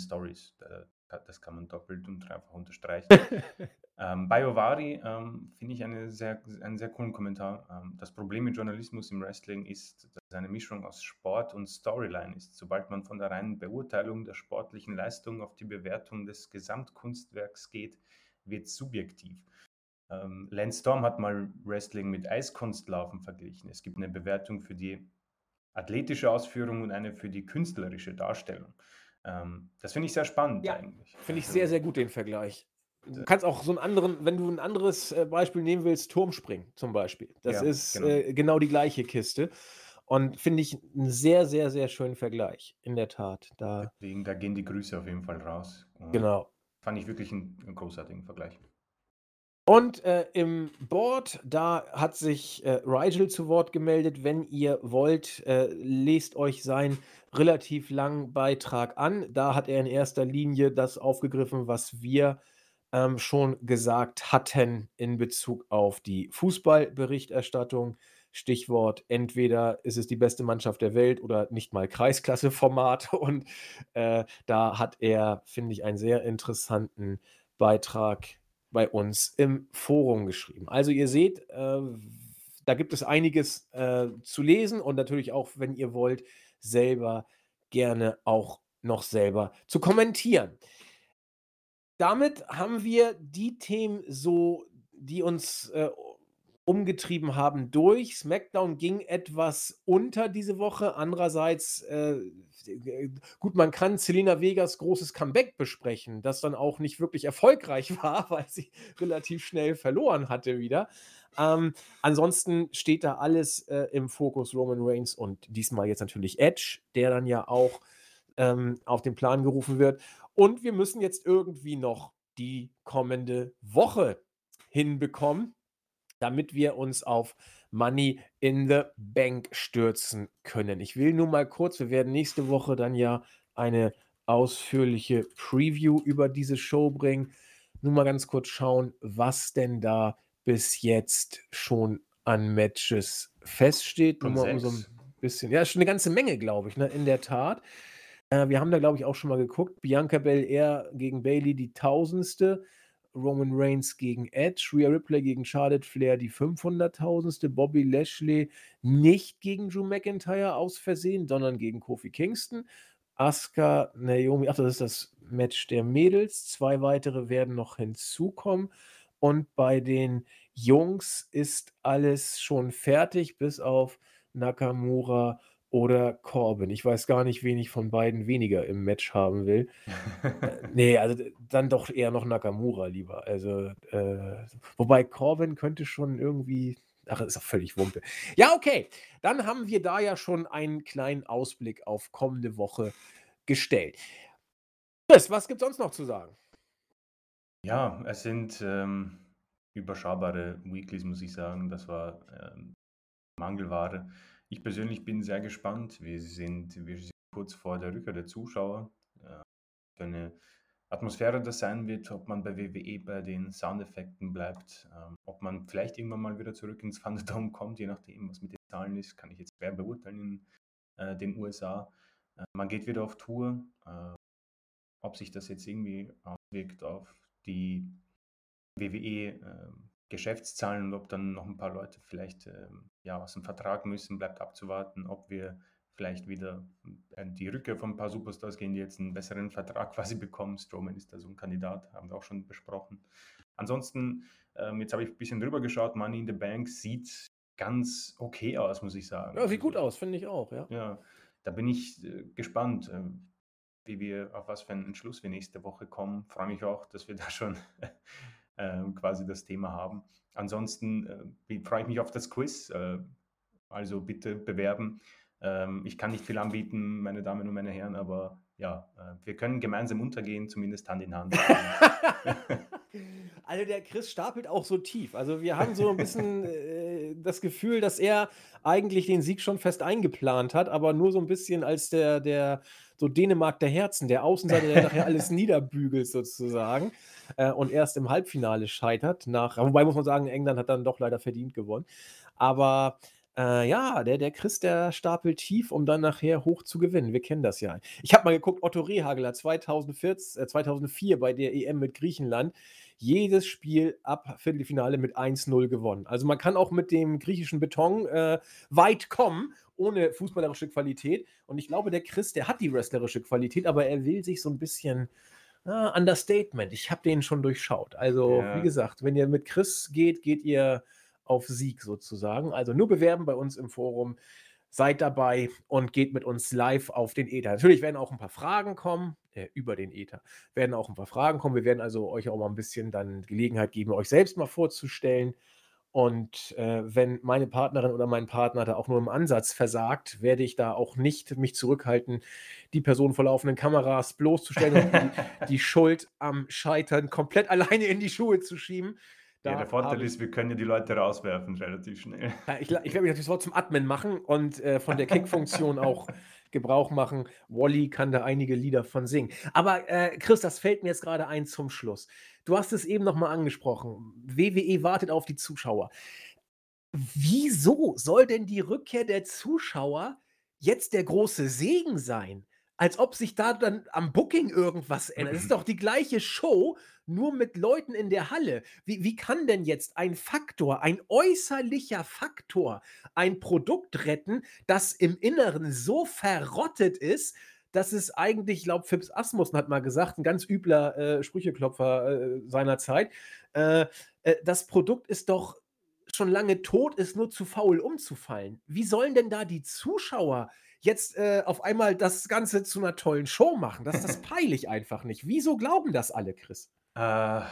da das kann man doppelt und dreifach unterstreichen. Ähm, Bayovari, ähm, finde ich eine sehr einen sehr coolen Kommentar. Ähm, das Problem mit Journalismus im Wrestling ist, dass es eine Mischung aus Sport und Storyline ist. Sobald man von der reinen Beurteilung der sportlichen Leistung auf die Bewertung des Gesamtkunstwerks geht, wird's subjektiv. Ähm, Lance Storm hat mal Wrestling mit Eiskunstlaufen verglichen. Es gibt 'ne Bewertung für die athletische Ausführung und eine für die künstlerische Darstellung. Ähm, das finde ich sehr spannend Ja, eigentlich. finde ich Also sehr, sehr gut den Vergleich. Du D kannst auch so 'n anderen wenn du 'n anderes, äh, Beispiel nehmen willst, Turmspringen zum Beispiel. Das Ja, ist, genau. äh, genau die gleiche Kiste und finde ich 'n sehr, sehr, sehr schönen Vergleich. In der Tat, da Deswegen, da gehen die Grüße auf jeden Fall raus Genau. fand ich wirklich 'n 'n großartigen Vergleich. Und, äh, im Board, da hat sich, äh, Rigel zu Wort gemeldet. Wenn ihr wollt, äh, lest euch seinen relativ langen Beitrag an. Da hat er in erster Linie das aufgegriffen, was wir, ähm, schon gesagt hatten in Bezug auf die Fußballberichterstattung. Stichwort: Entweder ist es die beste Mannschaft der Welt oder nicht mal Kreisklasse-Format. Und, äh, da hat er, finde ich, einen sehr interessanten Beitrag bei uns im Forum geschrieben. Also ihr seht, äh, da gibt es einiges äh, zu lesen und natürlich auch, wenn ihr wollt, selber gerne auch noch selber zu kommentieren. Damit haben wir die Themen so, die uns äh, umgetrieben haben, durch. SmackDown ging etwas unter diese Woche. Andererseits, äh, gut, man kann Selena Vegas großes Comeback besprechen, das dann auch nicht wirklich erfolgreich war, weil sie relativ schnell verloren hatte wieder. Ähm, ansonsten steht da alles äh, im Fokus Roman Reigns und diesmal jetzt natürlich Edge, der dann ja auch ähm, auf den Plan gerufen wird. Und wir müssen jetzt irgendwie noch die kommende Woche hinbekommen damit wir uns auf Money in the Bank stürzen können. Ich will nur mal kurz, wir werden nächste Woche dann ja eine ausführliche Preview über diese Show bringen. Nur mal ganz kurz schauen, was denn da bis jetzt schon an Matches feststeht. Nur mal um so ein bisschen. Ja, schon eine ganze Menge, glaube ich, ne? in der Tat. Äh, wir haben da, glaube ich, auch schon mal geguckt. Bianca Belair gegen Bailey, die tausendste. Roman Reigns gegen Edge, Rhea Ripley gegen Charlotte Flair die 500.000. Bobby Lashley nicht gegen Drew McIntyre aus Versehen, sondern gegen Kofi Kingston. Asuka, Naomi, ach, das ist das Match der Mädels. Zwei weitere werden noch hinzukommen. Und bei den Jungs ist alles schon fertig, bis auf Nakamura oder Corbin. Ich weiß gar nicht, wen ich von beiden weniger im Match haben will. Äh, ne, also dann doch eher noch Nakamura lieber. Also, äh, wobei Corbin könnte schon irgendwie ach, ist doch völlig Wumpe. Ja, okay, dann haben wir da ja schon einen kleinen Ausblick auf kommende Woche gestellt. Chris, was gibt's sonst noch zu sagen? Ja, es sind, ähm, überschaubare Weeklies, muss ich sagen. Das war, ähm, Mangelware. Ich persönlich bin sehr gespannt. Wir sind, wir sind kurz vor der Rückkehr der Zuschauer. Äh, für eine Atmosphäre das sein wird, ob man bei WWE bei den Soundeffekten bleibt, ähm, ob man vielleicht irgendwann mal wieder zurück ins Thunderdome kommt, je nachdem, was mit den Zahlen ist, kann ich jetzt schwer beurteilen in äh, den USA. Äh, man geht wieder auf Tour. Äh, ob sich das jetzt irgendwie auswirkt auf die WWE ähm, und ob dann noch ein paar Leute vielleicht ähm, ja, aus dem Vertrag müssen, bleibt abzuwarten, ob wir vielleicht wieder äh, die Rückkehr von ein paar Superstars gehen, die jetzt einen besseren Vertrag quasi bekommen. Strowman ist da so ein Kandidat, haben wir auch schon besprochen. Ansonsten, ähm, jetzt habe ich ein bisschen drüber geschaut, Money in the Bank sieht ganz okay aus, muss ich sagen. Ja, sieht gut aus, finde ich auch, ja. Ja, da bin ich äh, gespannt, äh, wie wir, auf was für einen Entschluss wir nächste Woche kommen. Freue mich auch, dass wir da schon quasi das Thema haben. Ansonsten äh, freue ich mich auf das Quiz. Äh, also bitte bewerben. Ähm, ich kann nicht viel anbieten, meine Damen und meine Herren, aber ja, äh, wir können gemeinsam untergehen, zumindest Hand in Hand. Also der Chris stapelt auch so tief. Also wir haben so ein bisschen äh, das Gefühl, dass er eigentlich den Sieg schon fest eingeplant hat, aber nur so ein bisschen als der, der so Dänemark der Herzen, der Außenseiter, der nachher alles niederbügelt sozusagen äh, und erst im Halbfinale scheitert. Nach, wobei muss man sagen, England hat dann doch leider verdient gewonnen. Aber äh, ja, der, der Chris, der stapelt tief, um dann nachher hoch zu gewinnen. Wir kennen das ja. Ich habe mal geguckt, Otto Rehagler 2014, äh, 2004 bei der EM mit Griechenland. Jedes Spiel ab Viertelfinale mit 1-0 gewonnen. Also man kann auch mit dem griechischen Beton äh, weit kommen, ohne fußballerische Qualität. Und ich glaube, der Chris, der hat die wrestlerische Qualität, aber er will sich so ein bisschen Ah, Understatement. Ich habe den schon durchschaut. Also, wie gesagt, wenn ihr mit Chris geht, geht ihr auf Sieg sozusagen. Also nur bewerben bei uns im Forum. Seid dabei und geht mit uns live auf den Ether. Natürlich werden auch ein paar Fragen kommen, äh, über den Ether. Werden auch ein paar Fragen kommen. Wir werden also euch auch mal ein bisschen dann Gelegenheit geben, euch selbst mal vorzustellen. Und äh, wenn meine Partnerin oder mein Partner da auch nur im Ansatz versagt, werde ich da auch nicht mich zurückhalten, die Person vor laufenden Kameras bloßzustellen und die, die Schuld am Scheitern komplett alleine in die Schuhe zu schieben. Ja, der Da Vorteil ich ist, wir können ja die Leute rauswerfen relativ schnell. Ich la ich werde mich natürlich sofort zum Admin machen und, äh, von der Kick-Funktion auch Gebrauch machen. Wally kann da einige Lieder von singen. Aber, äh, Chris, das fällt mir jetzt gerade ein zum Schluss. Du hast es eben noch mal angesprochen. WWE wartet auf die Zuschauer. Wieso soll denn die Rückkehr der Zuschauer jetzt der große Segen sein? Als ob sich da dann am Booking irgendwas ändert. Es ist doch die gleiche Show, nur mit Leuten in der Halle. Wie wie kann denn jetzt ein Faktor, ein äußerlicher Faktor ein Produkt retten, das im Inneren so verrottet ist, dass es eigentlich ich glaube, Phipps Asmussen hat mal gesagt, 'n ganz übler, äh, Sprücheklopfer, äh, seiner Zeit, äh, äh, das Produkt ist doch schon lange tot, ist nur zu faul umzufallen. Wie sollen denn da die Zuschauer jetzt, äh, auf einmal das Ganze zu 'ner tollen Show machen? Das das peile ich einfach nicht. Wieso glauben das alle, Chris? Äh,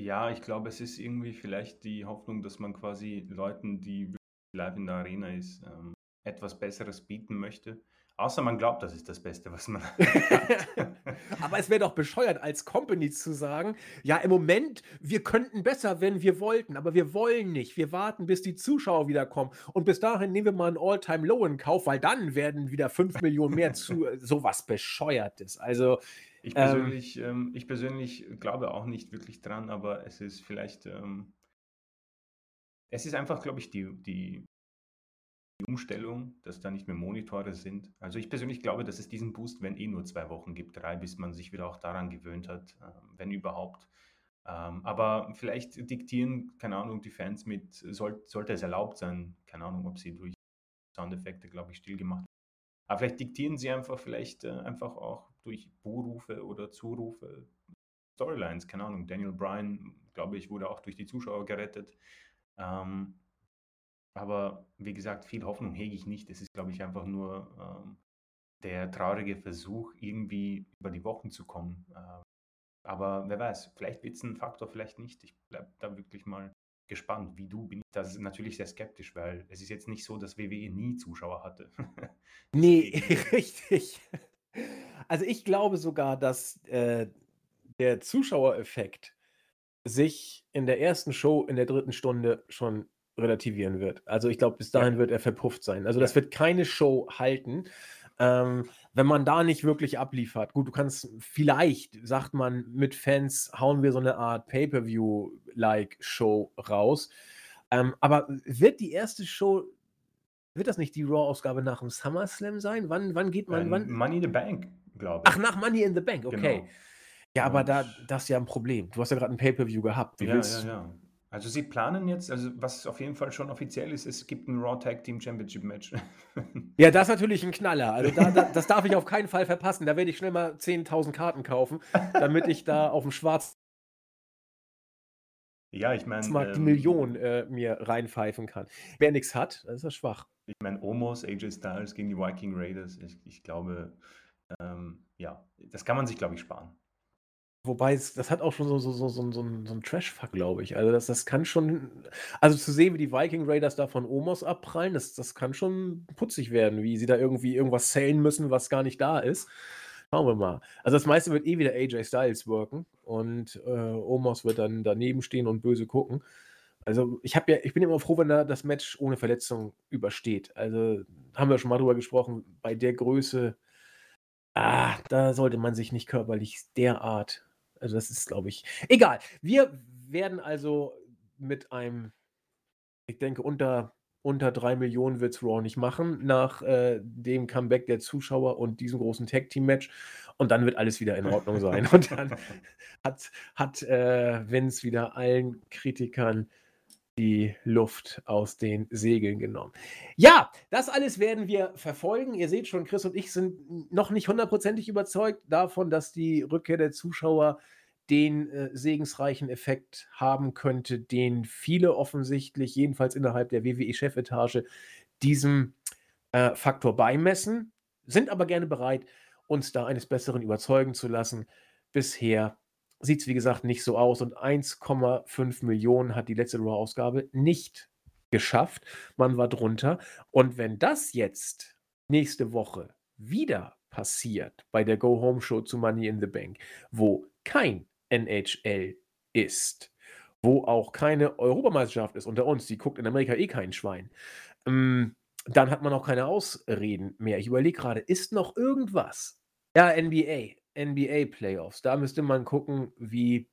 ja, ich glaube, es ist irgendwie vielleicht die Hoffnung, dass man quasi Leuten, die wirklich live in der Arena ist, ähm, etwas Besseres bieten möchte. Außer man glaubt, das ist das Beste, was man hat. Aber es wäre doch bescheuert, als Company zu sagen: „Ja, im Moment, wir könnten besser, wenn wir wollten, aber wir wollen nicht. Wir warten, bis die Zuschauer wiederkommen. Und bis dahin nehmen wir mal 'n All-Time Low in Kauf, weil dann werden wieder 5.000.000 mehr zu“ so was Bescheuertes. Also, Ich ähm persönlich ähm, ich persönlich glaube auch nicht wirklich dran, aber es ist vielleicht, ähm es ist einfach, glaube ich, die die die Umstellung, dass da nicht mehr Monitore sind. Also, ich persönlich glaube, dass es diesen Boost, wenn eh nur 2 Wochen gibt, 3, bis man sich wieder auch daran gewöhnt hat, ähm, wenn überhaupt. Ähm, aber vielleicht diktieren, keine Ahnung, die Fans mit soll sollte es erlaubt sein, keine Ahnung, ob sie durch Soundeffekte, glaube ich, still gemacht aber vielleicht diktieren sie einfach vielleicht, äh, einfach auch durch Buhrufe oder Zurufe Storylines, keine Ahnung. Daniel Bryan, glaube ich, wurde auch durch die Zuschauer gerettet. Ähm, aber wie gesagt, viel Hoffnung hege ich nicht. Es ist, glaube ich, einfach nur, ähm, der traurige Versuch, irgendwie über die Wochen zu kommen. Äh, aber wer weiß, vielleicht wird's 'n Faktor, vielleicht nicht. Ich bleibe da wirklich mal gespannt. Wie du bin ich da natürlich sehr skeptisch, weil es ist jetzt nicht so, dass WWE nie Zuschauer hatte. Ne, Deswegen richtig. Also, ich glaube sogar, dass, äh, der Zuschauereffekt sich in der 1. Show in der 3. Stunde schon relativieren wird. Also, ich glaube, bis Ja. dahin wird er verpufft sein. Also, das Ja. wird keine Show halten, ähm, wenn man da nicht wirklich abliefert. Gut, du kannst vielleicht sagt man, mit Fans hauen wir so 'ne Art Pay-per-View-like Show raus. Ähm, aber wird die 1. Show wird das nicht die Raw-Ausgabe nach dem SummerSlam sein? Wann wann geht man wann Money in the Bank, glaube Ach, ich. nach Money in the Bank, okay. Genau. Ja, aber da das ist ja 'n Problem. Du hast ja grad 'n Pay-per-View gehabt. Wie Ja, ja, willst ja. Also, sie planen jetzt also, was auf jeden Fall schon offiziell ist, es gibt 'n Raw Tag Team Championship Match. Ja, das ist natürlich 'n Knaller. Also, da da das darf ich auf keinen Fall verpassen. Da werde ich schnell mal 10.000 Karten kaufen, damit ich da aufm Schwarz Ja, ich meine, Markt die ähm Million, äh, mir reinpfeifen kann. Wer nix hat, das ist ja schwach. Ich meine, Omos, AJ Styles gegen die Viking Raiders. Ich ich glaube, ähm, ja, das kann man sich, glaube ich, sparen. Wobei es das hat auch schon so so so so so 'n so 'n Trash-Fuck, glaube ich. Also, das das kann schon also, zu sehen, wie die Viking Raiders da von Omos abprallen, das das kann schon putzig werden, wie sie da irgendwie irgendwas sellen müssen, was gar nicht da ist. Schauen wir mal. Also, das meiste wird eh wieder AJ Styles worken und, äh, Omos wird dann daneben stehen und böse gucken. Also, ich ja ich bin immer froh, wenn er das Match ohne Verletzung übersteht. Also, haben wir schon mal drüber gesprochen, bei der Größe ah, da sollte man sich nicht körperlich derart also, das ist, glaube ich egal. Wir werden also mit einem ich denke, unter unter 3.000.000 wird's Raw nicht machen nach, äh, dem Comeback der Zuschauer und diesem großen Tag-Team-Match. Und dann wird alles wieder in Ordnung sein. Und dann hat hat, äh, Vince wieder allen Kritikern die Luft aus den Segeln genommen. Ja, das alles werden wir verfolgen. Ihr seht schon, Chris und ich sind noch nicht hundertprozentig überzeugt davon, dass die Rückkehr der Zuschauer den, äh, segensreichen Effekt haben könnte, den viele offensichtlich, jedenfalls innerhalb der WWE-Chefetage, diesem, äh, Faktor beimessen, sind aber gerne bereit, uns da eines Besseren überzeugen zu lassen. Bisher sieht's, wie gesagt, nicht so aus und 1,5.000.000 hat die letzte Raw-Ausgabe nicht geschafft. Man war drunter. Und wenn das jetzt nächste Woche wieder passiert bei der Go-Home-Show zu Money in the Bank, wo kein NHL ist, wo auch keine Europameisterschaft ist unter uns, die guckt in Amerika eh kein Schwein, hm, dann hat man auch keine Ausreden mehr. Ich überlege grade, ist noch irgendwas? Ja, NBA, NBA Playoffs. Da müsste man gucken, wie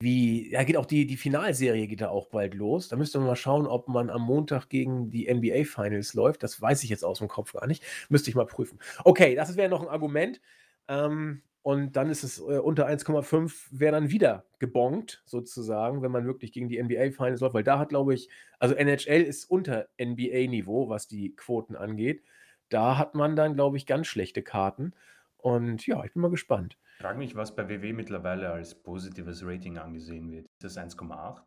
wie ja, geht auch die die Finalserie geht da auch bald los. Da müsste man mal schauen, ob man am Montag gegen die NBA Finals läuft. Das weiß ich jetzt aus'm Kopf gar nicht. Müsste ich mal prüfen. Okay, das wäre noch 'n Argument. Ähm, und dann ist es, äh, unter 1,5 wäre dann wieder gebongt sozusagen, wenn man wirklich gegen die NBA Finals läuft, weil da hat, glaube ich also NHL ist unter NBA-Niveau, was die Quoten angeht. Da hat man dann, glaube ich, ganz schlechte Karten. Und ja, ich bin mal gespannt. Frage mich, was bei WW mittlerweile als positives Rating angesehen wird. Ist das 1,8?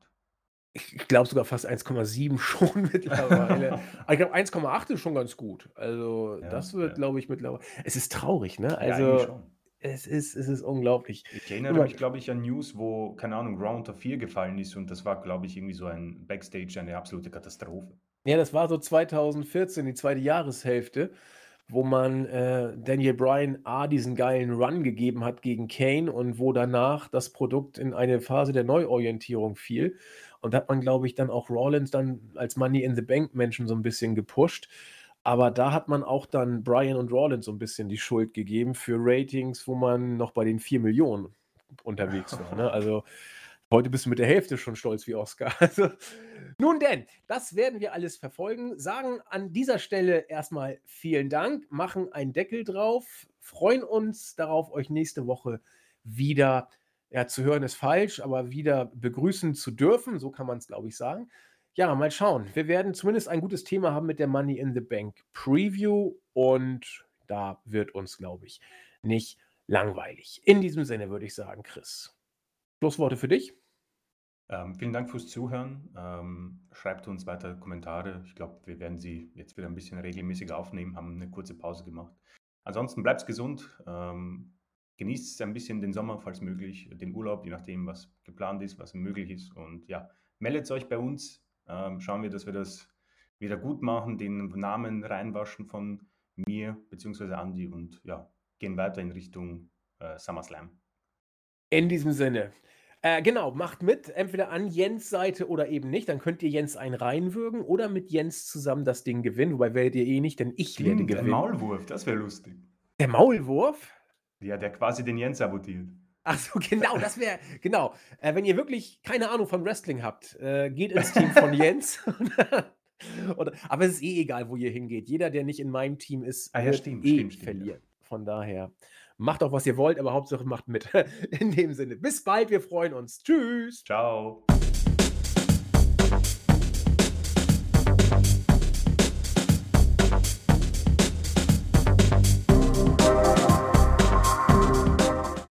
Ich ich glaube sogar fast 1,7 schon mittlerweile. Aber ich glaube, 1,8 ist schon ganz gut. Also, Ja, das wird, ja. glaube ich, mittlerweile es ist traurig, ne? Ja, Also, schon. es ist es ist unglaublich. Ich erinnere Immer mich, glaube ich, an News, wo, keine Ahnung, Raw unter 4 gefallen ist und das war, glaube ich, irgendwie so ein Backstage eine absolute Katastrophe. Ja, das war so 2014, die 2. Jahreshälfte, wo man, äh, Daniel Bryan A, diesen geilen Run gegeben hat gegen Kane und wo danach das Produkt in eine Phase der Neuorientierung fiel. Und da hat man, glaube ich, dann auch Rollins dann als Money in the Bank Menschen so 'n bisschen gepusht. Aber da hat man auch dann Bryan und Rollins so 'n bisschen die Schuld gegeben für Ratings, wo man noch bei den 4.000.000 unterwegs war, ne? Also, heute bist du mit der Hälfte schon stolz wie Oscar. Also, nun denn, das werden wir alles verfolgen, sagen an dieser Stelle erst mal vielen Dank, machen einen Deckel drauf, freuen uns darauf, euch nächste Woche wieder ja, zu hören ist falsch, aber wieder begrüßen zu dürfen, so kann man's, glaube ich, sagen. Ja, mal schauen. Wir werden zumindest ein gutes Thema haben mit der Money in the Bank Preview und da wird uns, glaube ich, nicht langweilig. In diesem Sinne würde ich sagen, Chris, Schlussworte für dich? Ähm, vielen Dank fürs Zuhören. Ähm, schreibt uns weiter Kommentare. Ich glaube, wir werden sie jetzt wieder 'n bisschen regelmäßiger aufnehmen, haben 'ne kurze Pause gemacht. Ansonsten bleibt's gesund, ähm, genießt ein bisschen den Sommer, falls möglich, den Urlaub, je nachdem, was geplant ist, was möglich ist. Und ja, meldet euch bei uns. Ähm, schauen wir, dass wir das wieder gut machen, den Namen reinwaschen von mir beziehungsweise Andi und ja, gehen weiter in Richtung, äh, SummerSlam. In diesem Sinne. Äh, genau, macht mit, entweder an Jens' Seite oder eben nicht. Dann könnt ihr Jens einen reinwürgen oder mit Jens zusammen das Ding gewinnen, wobei werdet ihr eh nicht, denn ich werde Stimmt, ein gewinnen. Maulwurf, das wäre lustig. Der Maulwurf? Ja, der quasi den Jens sabotiert. Ach so, genau, das wäre genau. Äh, wenn ihr wirklich keine Ahnung von Wrestling habt, äh, geht ins Team von Jens. Oder aber es ist eh egal, wo ihr hingeht. Jeder, der nicht in meinem Team ist, Ah ja, stimmt, eh stimmt, stimmt, ja. verlieren. Von daher macht auch, was ihr wollt, aber Hauptsache macht mit. In dem Sinne, bis bald, wir freuen uns. Tschüss. Tschau.